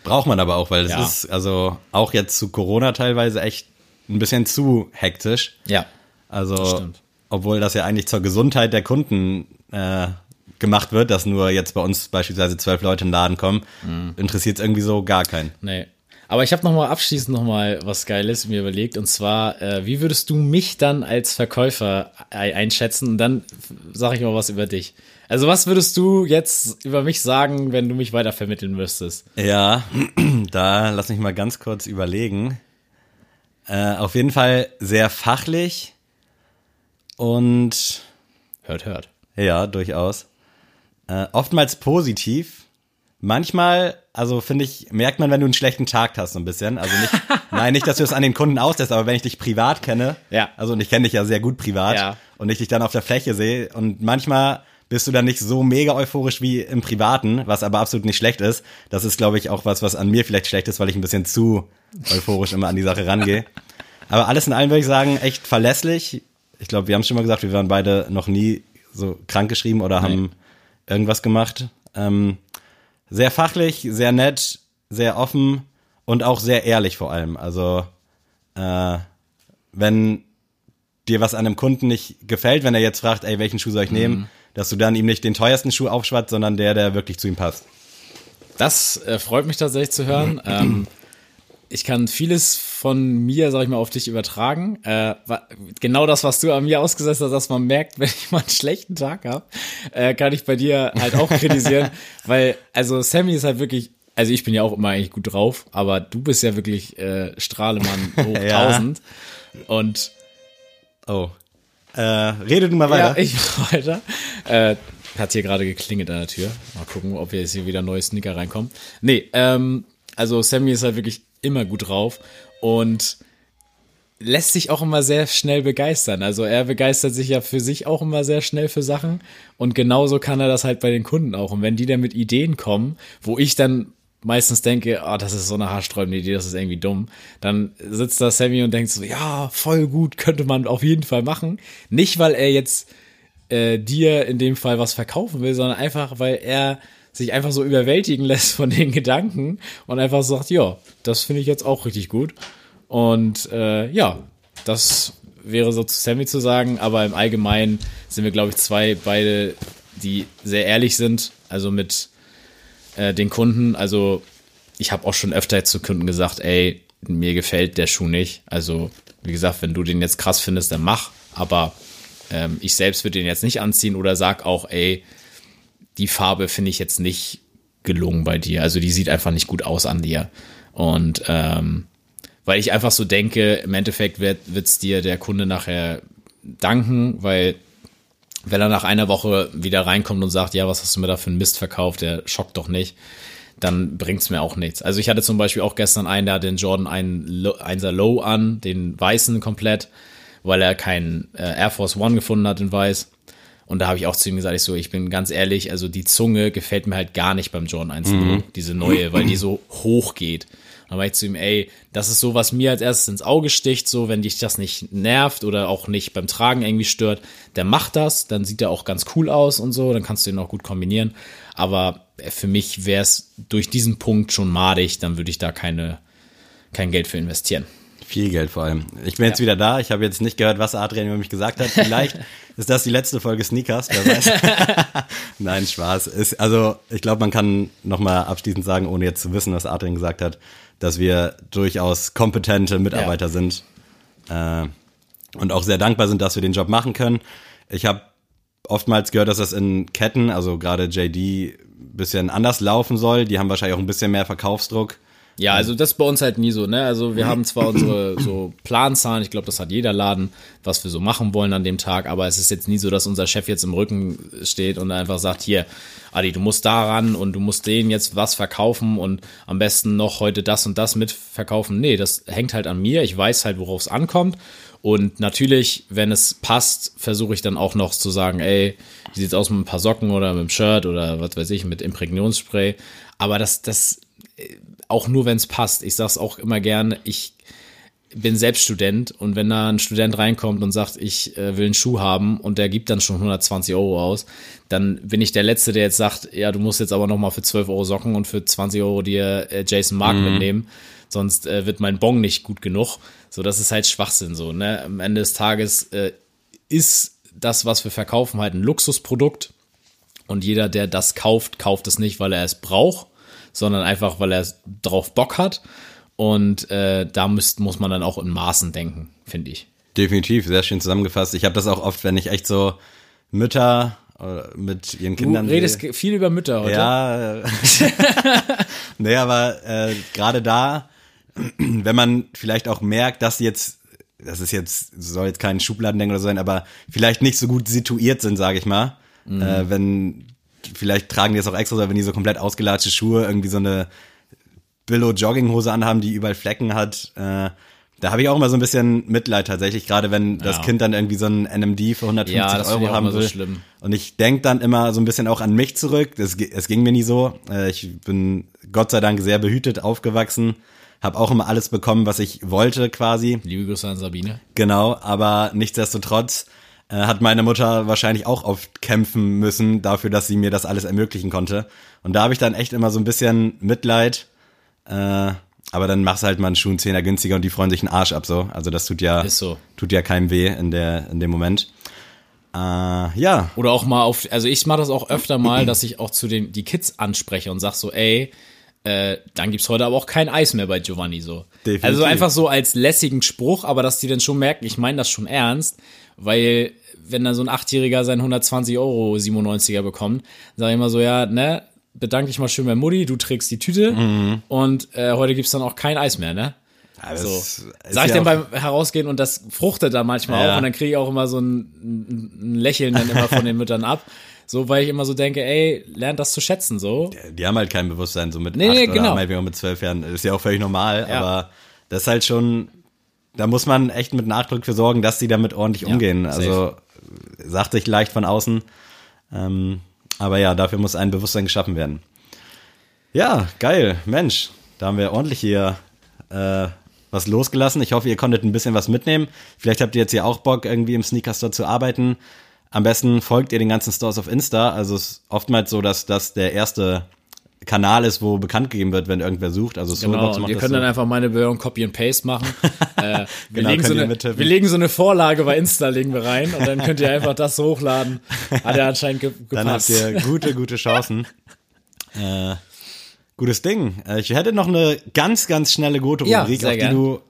Braucht man aber auch, weil es Ja. ist also auch jetzt zu Corona teilweise echt ein bisschen zu hektisch. Ja. Also, stimmt. obwohl das ja eigentlich zur Gesundheit der Kunden äh, gemacht wird, dass nur jetzt bei uns beispielsweise zwölf Leute in den Laden kommen, Mhm. interessiert es irgendwie so gar keinen. Nee. Aber ich habe noch mal abschließend noch mal was Geiles mir überlegt und zwar, äh, wie würdest du mich dann als Verkäufer ei- einschätzen? Und dann sage ich mal was über dich. Also was würdest du jetzt über mich sagen, wenn du mich weiter vermitteln müsstest? Ja, *clears throat* da lass mich mal ganz kurz überlegen. Äh, auf jeden Fall sehr fachlich und Hört, hört. ja, durchaus. Äh, oftmals positiv. Manchmal, also finde ich, merkt man, wenn du einen schlechten Tag hast, so ein bisschen. Also nicht, *laughs* nein, nicht, dass du es an den Kunden auslässt, aber wenn ich dich privat kenne, Ja. also und ich kenne dich ja sehr gut privat Ja. und ich dich dann auf der Fläche sehe und manchmal bist du dann nicht so mega euphorisch wie im Privaten, was aber absolut nicht schlecht ist. Das ist, glaube ich, auch was, was an mir vielleicht schlecht ist, weil ich ein bisschen zu euphorisch immer an die Sache rangehe. Aber alles in allem würde ich sagen, echt verlässlich. Ich glaube, wir haben schon mal gesagt, wir waren beide noch nie so krank geschrieben oder haben irgendwas gemacht. Ähm, sehr fachlich, sehr nett, sehr offen und auch sehr ehrlich vor allem. Also äh, wenn dir was an einem Kunden nicht gefällt, wenn er jetzt fragt, ey, welchen Schuh soll ich nehmen, dass du dann ihm nicht den teuersten Schuh aufschwatzt, sondern der, der wirklich zu ihm passt. Das äh, freut mich tatsächlich zu hören. ähm, ich kann vieles von mir, sag ich mal, auf dich übertragen. Äh, genau das, was du an mir ausgesetzt hast, dass man merkt, *laughs* wenn ich mal einen schlechten Tag habe, äh, kann ich bei dir halt auch kritisieren. *laughs* weil, also Sammy ist halt wirklich, also ich bin ja auch immer eigentlich gut drauf, aber du bist ja wirklich äh, Strahlemann *laughs* hoch Ja. 1000. Und Oh. Äh, rede du mal ja, weiter. ich weiter. Äh, hat hier gerade geklingelt an der Tür. Mal gucken, ob jetzt hier wieder neue Sneaker reinkommen. Nee, ähm, also Sammy ist halt wirklich immer gut drauf und lässt sich auch immer sehr schnell begeistern. Also er begeistert sich ja für sich auch immer sehr schnell für Sachen und genauso kann er das halt bei den Kunden auch. Und wenn die dann mit Ideen kommen, wo ich dann meistens denke, ah, das ist so eine haarsträubende Idee, das ist irgendwie dumm, dann sitzt da Sammy und denkt so, ja, voll gut, könnte man auf jeden Fall machen. Nicht, weil er jetzt äh, dir in dem Fall was verkaufen will, sondern einfach, weil er sich einfach so überwältigen lässt von den Gedanken und einfach sagt, ja, das finde ich jetzt auch richtig gut. Und äh, ja, das wäre so zu Sammy zu sagen, aber im Allgemeinen sind wir, glaube ich, zwei beide, die sehr ehrlich sind, also mit äh, den Kunden. Also ich habe auch schon öfter jetzt zu Kunden gesagt, ey, mir gefällt der Schuh nicht. Also wie gesagt, wenn du den jetzt krass findest, dann mach. Aber ähm, ich selbst würde den jetzt nicht anziehen oder sag auch, ey, die Farbe finde ich jetzt nicht gelungen bei dir. Also die sieht einfach nicht gut aus an dir. Und ähm, weil ich einfach so denke, im Endeffekt wird es dir der Kunde nachher danken, weil wenn er nach einer Woche wieder reinkommt und sagt, ja, was hast du mir da für einen Mist verkauft, der schockt doch nicht, dann bringt's mir auch nichts. Also ich hatte zum Beispiel auch gestern einen, der hat den Jordan 1 Low an, den weißen komplett, weil er keinen äh, Air Force One gefunden hat in weiß. Und da habe ich auch zu ihm gesagt, ich so, ich bin ganz ehrlich, also die Zunge gefällt mir halt gar nicht beim Jordan 1 Low, diese neue, weil die so hoch geht. Und dann war ich zu ihm, ey, das ist so, was mir als erstes ins Auge sticht, so, wenn dich das nicht nervt oder auch nicht beim Tragen irgendwie stört, der macht das, dann sieht er auch ganz cool aus und so, dann kannst du ihn auch gut kombinieren. Aber für mich wäre es durch diesen Punkt schon madig, dann würde ich da keine, kein Geld für investieren. Viel Geld vor allem. Ich bin jetzt wieder da. Ich habe jetzt nicht gehört, was Adrian über mich gesagt hat. Vielleicht *laughs* ist das die letzte Folge Sneakers. Wer weiß. *laughs* Nein, Spaß. Ist, also ich glaube, man kann noch mal abschließend sagen, ohne jetzt zu wissen, was Adrian gesagt hat, dass wir durchaus kompetente Mitarbeiter Ja. sind äh, und auch sehr dankbar sind, dass wir den Job machen können. Ich habe oftmals gehört, dass das in Ketten, also gerade JD, bisschen anders laufen soll. Die haben wahrscheinlich auch ein bisschen mehr Verkaufsdruck Ja, also das ist bei uns halt nie so, ne? Also wir haben zwar unsere so Planzahlen, ich glaube, das hat jeder Laden, was wir so machen wollen an dem Tag, aber es ist jetzt nie so, dass unser Chef jetzt im Rücken steht und einfach sagt, hier, Adi, du musst daran und du musst denen jetzt was verkaufen und am besten noch heute das und das mitverkaufen. Nee, das hängt halt an mir. Ich weiß halt, worauf es ankommt. Und natürlich, wenn es passt, versuche ich dann auch noch zu sagen, ey, wie sieht's aus mit ein paar Socken oder mit dem Shirt oder was weiß ich, mit Imprägnationsspray. Aber das, das, äh, auch nur wenn es passt. Ich sag's auch immer gern, ich bin selbst Student und wenn da ein Student reinkommt und sagt, ich äh, will einen Schuh haben und der gibt dann schon 120 Euro aus, dann bin ich der Letzte, der jetzt sagt, ja, du musst jetzt aber noch mal für 12 Euro Socken und für 20 Euro dir äh, Jason Mark mitnehmen, sonst äh, wird mein Bon nicht gut genug. So, das ist halt Schwachsinn so, ne? Am Ende des Tages äh, ist das, was wir verkaufen, halt ein Luxusprodukt und jeder, der das kauft, kauft es nicht, weil er es braucht, sondern einfach, weil er drauf Bock hat. Und äh, da müsst, muss man dann auch in Maßen denken, finde ich. Definitiv, sehr schön zusammengefasst. Ich habe das auch oft, wenn ich echt so Mütter äh, mit ihren Du Kindern redest sehe. ge- viel über Mütter heute. Ja, *laughs* nee, aber äh, gerade da, *clears throat* wenn man vielleicht auch merkt, dass sie jetzt, das ist jetzt, soll jetzt kein Schubladendenken oder so sein, aber vielleicht nicht so gut situiert sind, sage ich mal. Äh, wenn, vielleicht tragen die es auch extra, so, wenn die so komplett ausgelatschte Schuhe, irgendwie so eine Billo-Jogginghose anhaben, die überall Flecken hat. Äh, da habe ich auch immer so ein bisschen Mitleid tatsächlich, gerade wenn das Ja. Kind dann irgendwie so ein NMD für 150 Ja, Euro haben so will. schlimm. Und ich denk dann immer so ein bisschen auch an mich zurück. Ge- es ging mir nie so. Äh, Ich bin Gott sei Dank sehr behütet aufgewachsen. Habe auch immer alles bekommen, was ich wollte quasi. Liebe Grüße an Sabine. Genau, aber nichtsdestotrotz äh, hat meine Mutter wahrscheinlich auch oft kämpfen müssen dafür, dass sie mir das alles ermöglichen konnte. Und da habe ich dann echt immer so ein bisschen Mitleid. Äh, aber dann machst du halt mal einen Schuh einen Zehner günstiger und die freuen sich einen Arsch ab so. Also das tut ja so. tut ja keinem weh in der in dem Moment. Äh, ja, Oder auch mal auf, also ich mache das auch öfter mal, dass ich auch zu den die Kids anspreche und sag so, ey, äh, dann gibt's heute aber auch kein Eis mehr bei Giovanni so. Definitiv. Also einfach so als lässigen Spruch, aber dass die dann schon merken, ich meine das schon ernst, weil wenn dann so ein Achtjähriger sein 120 Euro 97er bekommt, sage ich immer so, ja, ne, bedanke dich mal schön bei Mutti, du trägst die Tüte Mhm. und äh, heute gibt's dann auch kein Eis mehr, ne? Ja, So. Sag ich ja dann beim Herausgehen und das fruchtet dann manchmal Ja. auch und dann kriege ich auch immer so ein, ein, Lächeln dann immer von den Müttern ab. So, weil ich immer so denke, ey, lernt das zu schätzen, so. die haben halt kein Bewusstsein, so mit Nee, acht nee, oder genau. meinetwegen auch mit zwölf Jahren. Das ist ja auch völlig normal, Ja. aber das ist halt schon, da muss man echt mit Nachdruck für sorgen, dass die damit ordentlich umgehen. safe. Sagt sich leicht von außen. Ähm, aber ja, dafür muss ein Bewusstsein geschaffen werden. Ja, geil, Mensch. Da haben wir ordentlich hier äh, was losgelassen. Ich hoffe, ihr konntet ein bisschen was mitnehmen. Vielleicht habt ihr jetzt hier auch Bock, irgendwie im Sneaker Store zu arbeiten. Am besten folgt ihr den ganzen Stores auf Insta. Also es ist oftmals so, dass das der erste Kanal ist, wo bekannt gegeben wird, wenn irgendwer sucht. Also Genau, Soulbox und macht das könnt so. dann einfach meine Bewerbung Copy and Paste machen. *laughs* äh, wir, Genau, legen so eine, mittippen. wir legen so eine Vorlage bei Insta, legen wir rein und dann könnt ihr einfach das hochladen. Hat er anscheinend ge Dann habt gepasst. ihr gute, gute Chancen. *laughs* äh, gutes Ding. Äh, Ich hätte noch eine ganz, ganz schnelle Ja, Goto-Rubrik, sehr auf die gern. du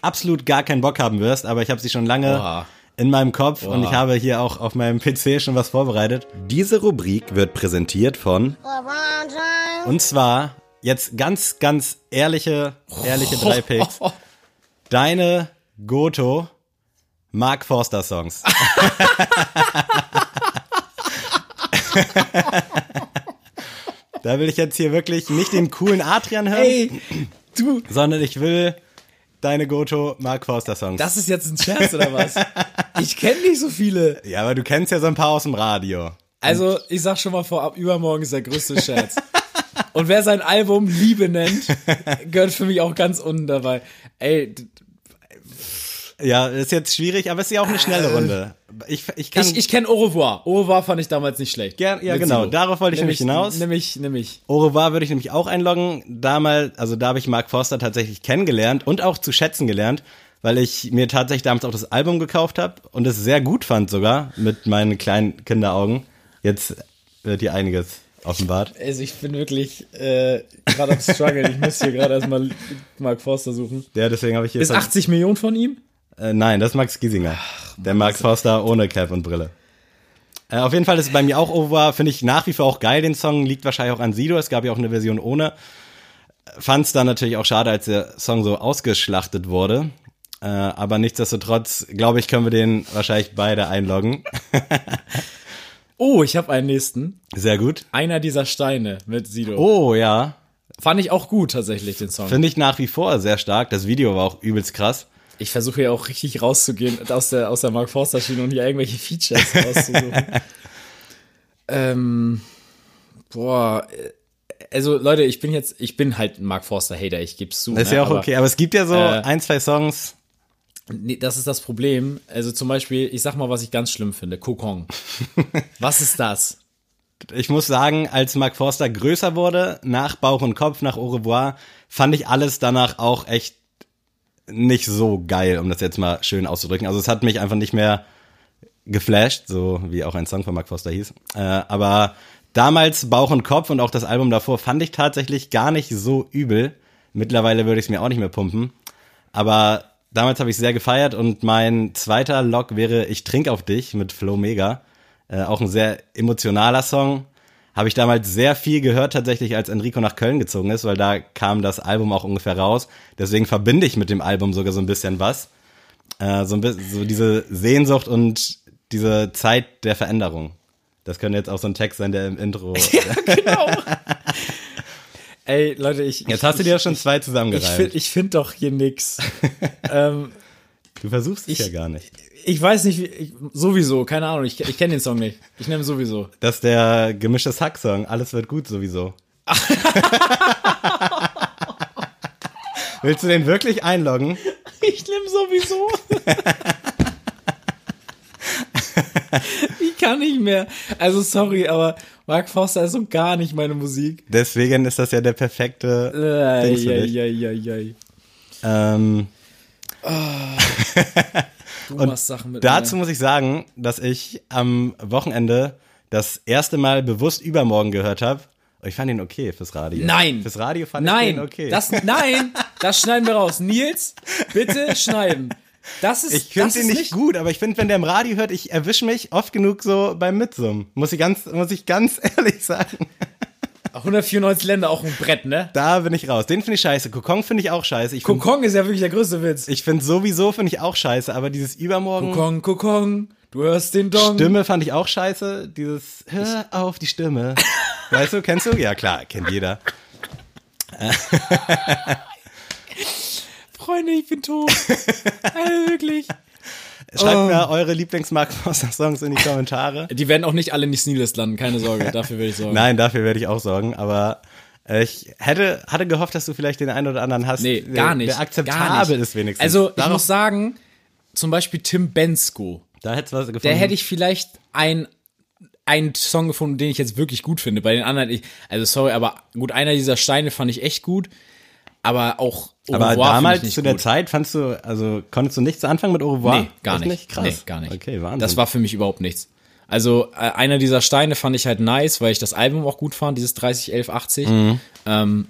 absolut gar keinen Bock haben wirst, aber ich habe sie schon lange Oha. In meinem Kopf und Oha. ich habe hier auch auf meinem PC schon was vorbereitet. Diese Rubrik wird präsentiert von und zwar jetzt ganz, ganz ehrliche, ehrliche drei *laughs* Picks. Deine Goto Mark Forster Songs. *laughs* da will ich jetzt hier wirklich nicht den coolen Adrian hören, Ey, sondern ich will deine Goto Mark Forster Songs. das ist jetzt ein Scherz oder was? *laughs* Ich kenne nicht so viele. ja, aber du kennst ja so ein paar aus dem Radio. Also, ich sag schon mal vorab, übermorgen ist der größte Scherz. Und wer sein Album Liebe nennt, *laughs* gehört für mich auch ganz unten dabei. Ey, Ja, ist jetzt schwierig, aber es ist ja auch eine schnelle Runde. Ich, ich kann ich, ich kenne Au revoir. Au revoir fand ich damals nicht schlecht. Gern- ja, Mit genau, Sido. darauf wollte ich Nimm nämlich hinaus. Nimm ich, nimm ich. Au revoir würde ich nämlich auch einloggen. Damals, also da habe ich Mark Forster tatsächlich kennengelernt und auch zu schätzen gelernt, weil ich mir tatsächlich damals auch das Album gekauft habe und es sehr gut fand sogar mit meinen kleinen Kinderaugen. Jetzt wird hier einiges offenbart. Also ich bin wirklich äh, gerade am struggle. Ich muss hier gerade erstmal Mark Forster suchen. Ja, deswegen habe ich hier. Ist 80 Millionen von ihm? Äh, nein, das ist Max Giesinger. der Mark Forster ohne Cap und Brille. Äh, auf jeden Fall ist es bei mir auch over. Finde ich nach wie vor auch geil, den Song. Liegt wahrscheinlich auch an Sido. Es gab ja auch eine Version ohne. fand es dann natürlich auch schade, als der Song so ausgeschlachtet wurde. Äh, aber nichtsdestotrotz, glaube ich, können wir den wahrscheinlich beide einloggen. *laughs* Oh, ich habe einen nächsten. Sehr gut. Einer dieser Steine mit Sido. Oh ja, Fand ich auch gut tatsächlich, den Song. finde ich nach wie vor sehr stark. Das Video war auch übelst krass. Ich versuche ja auch richtig rauszugehen aus der, aus der Mark Forster Schiene und hier irgendwelche Features rauszusuchen. *laughs* ähm, boah, äh, also Leute, ich bin jetzt, ich bin halt ein Mark Forster Hater, ich geb's zu. Das ist ne, ja auch aber, okay. Aber es gibt ja so äh, ein, zwei Songs. Nee, das ist das Problem. Also zum Beispiel, ich sag mal, was ich ganz schlimm finde. Kokong. *laughs* was ist das? Ich muss sagen, als Mark Forster größer wurde, nach Bauch und Kopf, nach Au revoir, fand ich alles danach auch echt nicht so geil, um das jetzt mal schön auszudrücken. Also es hat mich einfach nicht mehr geflasht, so wie auch ein Song von Mark Forster hieß. Äh, aber damals Bauch und Kopf und auch das Album davor fand ich tatsächlich gar nicht so übel. Mittlerweile würde ich es mir auch nicht mehr pumpen. Aber damals habe ich sehr gefeiert und mein zweiter Lock wäre Ich trink auf dich mit Flo Mega. Äh, auch ein sehr emotionaler Song. Habe ich damals sehr viel gehört tatsächlich, als Enrico nach Köln gezogen ist, weil da kam das Album auch ungefähr raus. Deswegen verbinde ich mit dem Album sogar so ein bisschen was. Äh, so ein bisschen, so diese Sehnsucht und diese Zeit der Veränderung. Das könnte jetzt auch so ein Text sein, der im Intro. *laughs* *laughs* Ey, Leute, ich. Jetzt hast du dir ja schon zwei Ich zusammengereimt. finde ich find doch hier nix. *laughs* ähm, du versuchst es ich- ja gar nicht. Ich weiß nicht, ich, sowieso, keine Ahnung, ich, ich kenne den Song nicht. Ich nehme sowieso. Das ist der gemischtes Hack-Song. Alles wird gut sowieso. *laughs* Willst du den wirklich einloggen? Ich nehme sowieso. ich kann nicht mehr. Also sorry, aber Mark Forster ist so gar nicht meine Musik. Deswegen ist das ja der perfekte Äh, Dings für dich. ja, ja. Ähm, *laughs* Du Und machst Sachen mit dazu mir. muss ich sagen, dass ich am Wochenende das erste Mal bewusst übermorgen gehört habe. Ich fand ihn okay fürs Radio. Nein. Fürs Radio fand ich Nein, den okay. das, nein, das schneiden wir raus. Nils, bitte schneiden. Das ist, ich finde ihn ist nicht gut, aber ich finde, wenn der im Radio hört, ich erwische mich oft genug so beim Mitsummen. Muss ich ganz, muss ich ganz *laughs* ehrlich sagen. 194 Länder auch ein Brett, ne? Da bin ich raus. Den finde ich scheiße. Kokon finde ich auch scheiße. Ich finde Kokong ist ja wirklich der größte Witz. ich find sowieso finde ich auch scheiße, aber dieses Übermorgen Kokong, Kokong, du hörst den Dong. Stimme fand ich auch scheiße. Dieses Hör auf die Stimme. *laughs* weißt du, kennst du? Ja klar, kennt jeder. *laughs* Freunde, ich bin tot. *laughs* also wirklich. Schreibt Oh. mir eure Lieblings-Mark Forster-Songs in die Kommentare. *laughs* Die werden auch nicht alle in die Sneelist landen, keine Sorge, dafür will ich sorgen. Nein, dafür werde ich auch sorgen, aber äh, ich hätte, hatte gehofft, dass du vielleicht den einen oder anderen hast, Nee, der, gar nicht. der akzeptabel nicht. ist wenigstens. Also, ich Darauf- muss sagen, zum Beispiel Tim Bensko, da hättest du was gefunden. der hätte ich vielleicht ein einen Song gefunden, den ich jetzt wirklich gut finde. Bei den anderen, ich, also sorry, aber gut, einer dieser Steine fand ich echt gut, aber auch Au aber damals nicht zu der gut. Zeit fandst du, also konntest du nichts anfangen mit Au revoir? Nee, gar Echt nicht. Krass. Nee, gar nicht. Okay, Wahnsinn. Das war für mich überhaupt nichts. Also äh, einer dieser Steine fand ich halt nice, weil ich das Album auch gut fand, dieses 30 11 80. Mhm. Ähm,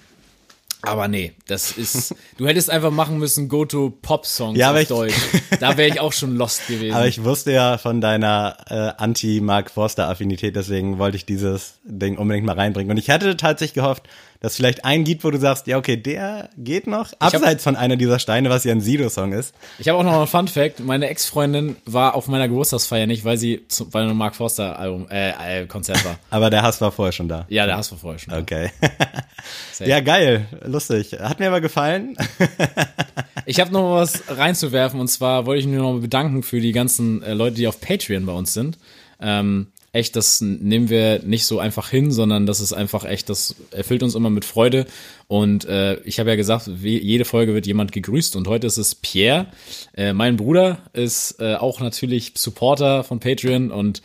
aber nee, das ist. *laughs* Du hättest einfach machen müssen Go to Pop Songs Ja, aber auf ich- Deutsch. Da wäre ich auch schon lost gewesen. aber ich wusste ja von deiner äh, Anti-Mark Forster-Affinität, deswegen wollte ich dieses Ding unbedingt mal reinbringen. Und ich hätte tatsächlich gehofft, dass vielleicht ein gibt, wo du sagst, ja, okay, der geht noch, abseits von einer dieser Steine, was ja ein Sido-Song ist. Ich habe auch noch einen Fun Fact. Meine Ex-Freundin war auf meiner Geburtstagsfeier nicht, weil sie zu, bei einem Mark Forster Album, äh, äh, Konzert war. *laughs* Aber der Hass war vorher schon da. Ja, der Hass war vorher schon. Okay. *laughs* ja, geil. Lustig. Hat mir aber gefallen. *laughs* Ich habe noch mal was reinzuwerfen und zwar wollte ich mich noch mal bedanken für die ganzen äh, Leute, die auf Patreon bei uns sind. Ähm, echt, das nehmen wir nicht so einfach hin, sondern das ist einfach echt, das erfüllt uns immer mit Freude. Und äh, ich habe ja gesagt, jede Folge wird jemand gegrüßt und heute ist es Pierre. Äh, mein Bruder ist äh, auch natürlich Supporter von Patreon und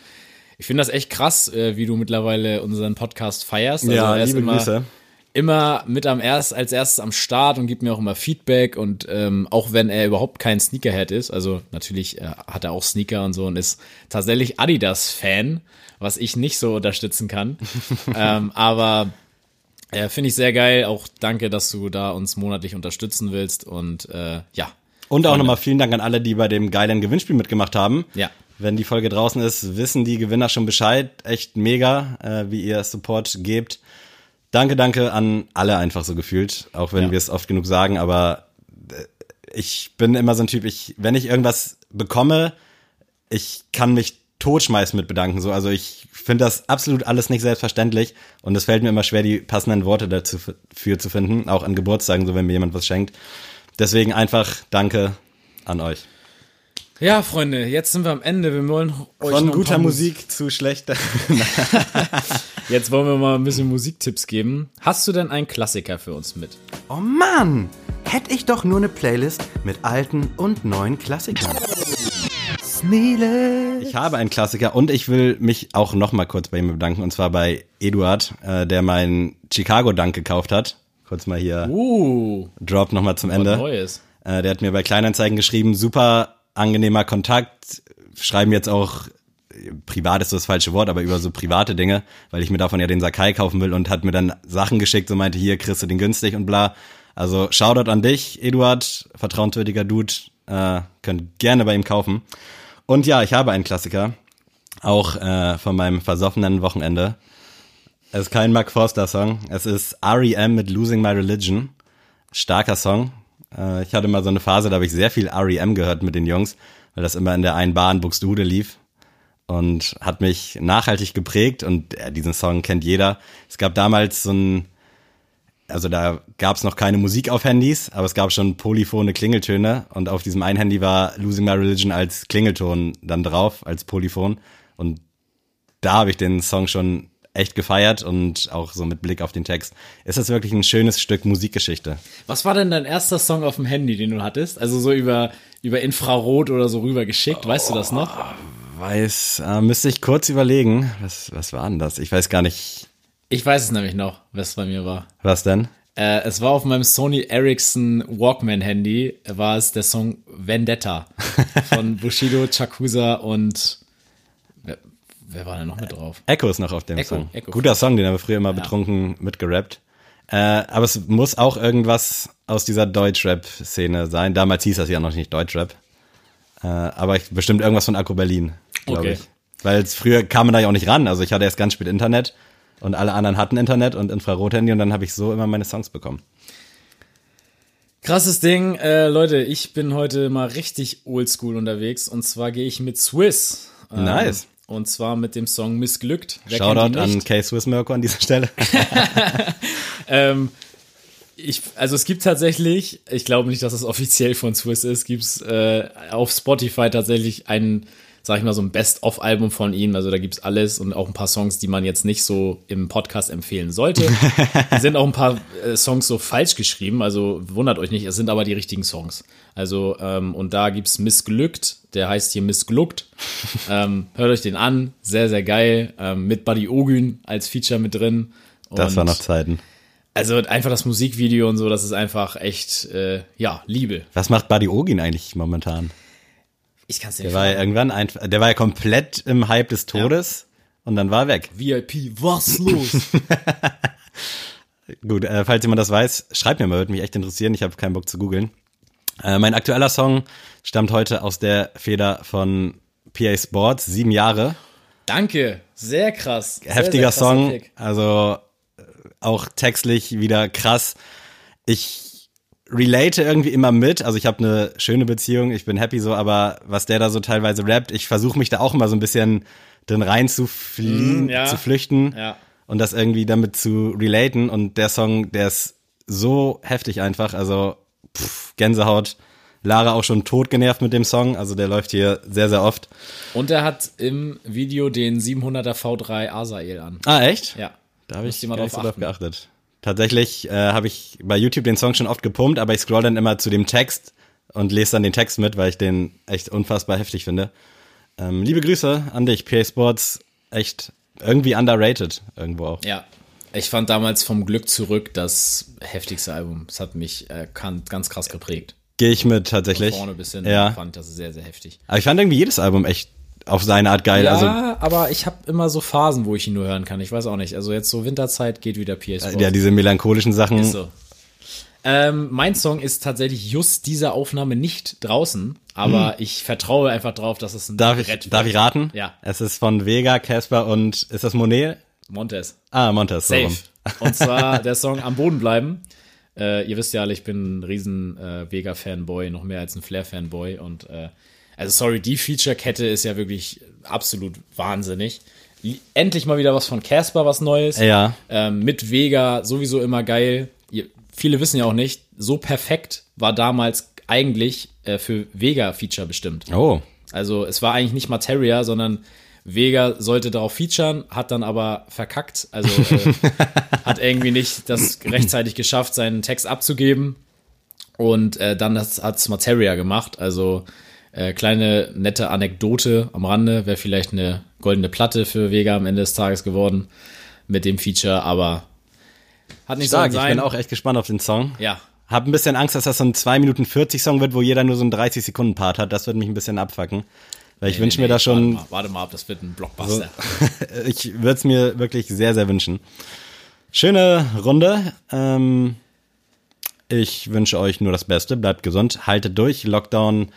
ich finde das echt krass, äh, wie du mittlerweile unseren Podcast feierst. Also Ja, ist liebe immer, Grüße. Immer mit am erst, als erstes am Start und gibt mir auch immer Feedback und ähm, auch wenn er überhaupt kein Sneakerhead ist, also natürlich äh, hat er auch Sneaker und so und ist tatsächlich Adidas-Fan, was ich nicht so unterstützen kann. *laughs* ähm, aber äh, finde ich sehr geil. Auch danke, dass du da uns monatlich unterstützen willst und äh, ja. Und auch nochmal vielen Dank an alle, die bei dem geilen Gewinnspiel mitgemacht haben. Ja. Wenn die Folge draußen ist, wissen die Gewinner schon Bescheid. Echt mega, äh, wie ihr Support gebt. Danke, danke an alle einfach so gefühlt, auch wenn Ja. wir es oft genug sagen, aber äh, ich bin immer so ein Typ, ich, wenn ich irgendwas bekomme, ich kann mich totschmeißen mit bedanken, so, also ich finde das absolut alles nicht selbstverständlich und es fällt mir immer schwer, die passenden Worte dazu für zu finden, auch an Geburtstagen, so wenn mir jemand was schenkt. Deswegen einfach danke an euch. Ja, Freunde, jetzt sind wir am Ende. Wir wollen euch Von guter Musik zu schlechter. *laughs* Jetzt wollen wir mal ein bisschen Musiktipps geben. Hast du denn einen Klassiker für uns mit? Oh Mann, hätte ich doch nur eine Playlist mit alten und neuen Klassikern. Sneele. Ich habe einen Klassiker und ich will mich auch noch mal kurz bei ihm bedanken und zwar bei Eduard, äh, der meinen Chicago Dank gekauft hat. Kurz mal hier Uh, Drop noch mal zum Ende. Neues. Äh, der hat mir bei Kleinanzeigen geschrieben, super angenehmer Kontakt. Schreiben jetzt auch privat ist das falsche Wort, aber über so private Dinge, weil ich mir davon ja den Sakai kaufen will und hat mir dann Sachen geschickt, so meinte, hier kriegst du den günstig und bla. Also Shoutout an dich, Eduard, vertrauenswürdiger Dude, äh, könnt gerne bei ihm kaufen. Und ja, ich habe einen Klassiker, auch äh, von meinem versoffenen Wochenende. Es ist kein Mark Forster Song, es ist R.E.M. mit Losing My Religion. Starker Song. Äh, ich hatte mal so eine Phase, da habe ich sehr viel R.E.M. gehört mit den Jungs, weil das immer in der einen Bar in Buxtehude lief und hat mich nachhaltig geprägt und äh, diesen Song kennt jeder. Es gab damals so ein, also da gab es noch keine Musik auf Handys, aber es gab schon polyphone Klingeltöne und auf diesem einen Handy war Losing My Religion als Klingelton dann drauf, als Polyphon und da habe ich den Song schon echt gefeiert und auch so mit Blick auf den Text. Ist das wirklich ein schönes Stück Musikgeschichte? Was war denn dein erster Song auf dem Handy, den du hattest? Also so über, über Infrarot oder so rüber geschickt, weißt du das noch? Weiß, äh, müsste ich kurz überlegen. Was, was war denn das? Ich weiß gar nicht, Ich weiß es nämlich noch, was bei mir war. was denn? Äh, es war auf meinem Sony Ericsson Walkman Handy, war es der Song Vendetta *laughs* von Bushido, Chakusa und wer, war denn noch mit drauf? Echo ist noch auf dem Echo, Song. Echo. Guter Song, den haben wir früher immer betrunken mitgerappt. Äh, aber es muss auch irgendwas aus dieser Deutschrap-Szene sein. Damals hieß das ja noch nicht Deutschrap. Äh, aber ich, bestimmt irgendwas von Akku Berlin, glaube Okay. ich. Weil früher kam man da ja auch nicht ran. Also ich hatte erst ganz spät Internet und alle anderen hatten Internet und Infrarothandy und dann habe ich so immer meine Songs bekommen. Krasses Ding, äh, Leute, ich bin heute mal richtig oldschool unterwegs und zwar gehe ich mit Swiss. Ähm, Nice. Und zwar mit dem Song Missglückt. Wer Shoutout an nicht? K. Swiss Mirko an dieser Stelle. *laughs* Ähm, ich, also es gibt tatsächlich, ich glaube nicht, dass es offiziell von Swiss ist, gibt es äh, auf Spotify tatsächlich ein, sag ich mal, so ein Best-of-Album von ihm. Also da gibt's alles und auch ein paar Songs, die man jetzt nicht so im Podcast empfehlen sollte. *laughs* Es sind auch ein paar äh, Songs so falsch geschrieben, also wundert euch nicht, es sind aber die richtigen Songs. Also, ähm, und da gibt's Missglückt, der heißt hier Missgluckt. *laughs* ähm, hört euch den an, sehr, sehr geil. Ähm, mit Buddy Ogün als Feature mit drin. Das Und- war noch Zeiten. also einfach das Musikvideo und so, das ist einfach echt, äh, ja, Liebe. Was macht Buddy Ogin eigentlich momentan? Ich kann es Der war ja irgendwann einfach, der war ja komplett im Hype des Todes und dann war er weg. VIP, was los? *laughs* Gut, äh, falls jemand das weiß, schreibt mir mal, würde mich echt interessieren. Ich habe keinen Bock zu googeln. Äh, mein aktueller Song stammt heute aus der Feder von PA Sports, sieben Jahre. Danke, sehr krass. Sehr, Heftiger sehr Song, Pick. also äh, auch textlich wieder krass. Ich relate irgendwie immer mit, also ich habe eine schöne Beziehung, ich bin happy so, aber was der da so teilweise rappt, ich versuche mich da auch immer so ein bisschen drin rein zu fliehen, Mm, ja. zu flüchten Ja. und das irgendwie damit zu relaten und der Song, der ist so heftig einfach, also pff, Gänsehaut. Lara auch schon tot genervt mit dem Song, also der läuft hier sehr, sehr oft. Und er hat im Video den 700er V3 Asael an. Ah, echt? Ja. Da habe ich mal nicht drauf so achten. geachtet. Tatsächlich äh, habe ich bei YouTube den Song schon oft gepumpt, aber ich scroll dann immer zu dem Text und lese dann den Text mit, weil ich den echt unfassbar heftig finde. Ähm, liebe Grüße an dich, PA Sports. Echt irgendwie underrated irgendwo auch. Ja. Ich fand damals vom Glück zurück das heftigste Album. Es hat mich äh, ganz krass geprägt. Gehe ich mit tatsächlich. Von vorne bis hin. Ja. fand das sehr, sehr heftig. Aber ich fand irgendwie jedes Album echt auf seine Art geil. Ja, Also aber ich habe immer so Phasen, wo ich ihn nur hören kann. Ich weiß auch nicht. Also jetzt so Winterzeit geht wieder PS äh, ja, diese melancholischen Sachen. So. Ähm, mein Song ist tatsächlich just dieser Aufnahme nicht draußen, aber ich vertraue einfach drauf, dass es ein Hm. Darf ich, Brett darf wird. ich raten? Ja. Es ist von Vega, Casper und ist das Monet? Montes. Ah, Montes. So Safe. rum. Und zwar *laughs* der Song Am Boden bleiben. Äh, ihr wisst ja alle, ich bin ein riesen äh, Vega-Fanboy, noch mehr als ein Flair-Fanboy. Und äh, also sorry, die Feature-Kette ist ja wirklich absolut wahnsinnig. Endlich mal wieder was von Casper, was Neues. Ja. Ähm, mit Vega sowieso immer geil. Ihr, viele wissen ja auch nicht, so perfekt war damals eigentlich äh, für Vega-Feature bestimmt. Oh. Also es war eigentlich nicht Materia, sondern Vega sollte darauf featuren, hat dann aber verkackt. Also äh, *laughs* hat irgendwie nicht das rechtzeitig geschafft, seinen Text abzugeben. Und äh, dann hat es Materia gemacht. Also äh, kleine nette Anekdote am Rande, wäre vielleicht eine goldene Platte für Vega am Ende des Tages geworden mit dem Feature, aber hat nicht Stark, so ich sein. bin auch echt gespannt auf den Song. ja, Hab ein bisschen Angst, dass das so ein 2 Minuten 40 Song wird, wo jeder nur so einen 30 Sekunden Part hat. Das würde mich ein bisschen abfacken. Weil ich wünsche mir da schon, Warte mal, warte mal ab, das wird ein Blockbuster. *laughs* ich würde es mir wirklich sehr, sehr wünschen. Schöne Runde. Ähm, ich wünsche euch nur das Beste. Bleibt gesund, haltet durch. Lockdown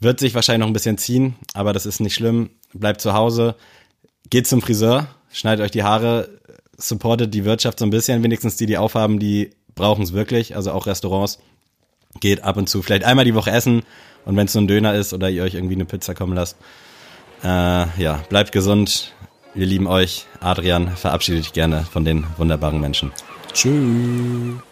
wird sich wahrscheinlich noch ein bisschen ziehen, aber das ist nicht schlimm. Bleibt zu Hause, geht zum Friseur, schneidet euch die Haare, supportet die Wirtschaft so ein bisschen, wenigstens die, die aufhaben, die brauchen es wirklich, also auch Restaurants. Geht ab und zu vielleicht einmal die Woche essen und wenn es so ein Döner ist oder ihr euch irgendwie eine Pizza kommen lasst. Äh, ja, bleibt gesund. Wir lieben euch. Adrian, verabschiede dich gerne von den wunderbaren Menschen. Tschüss.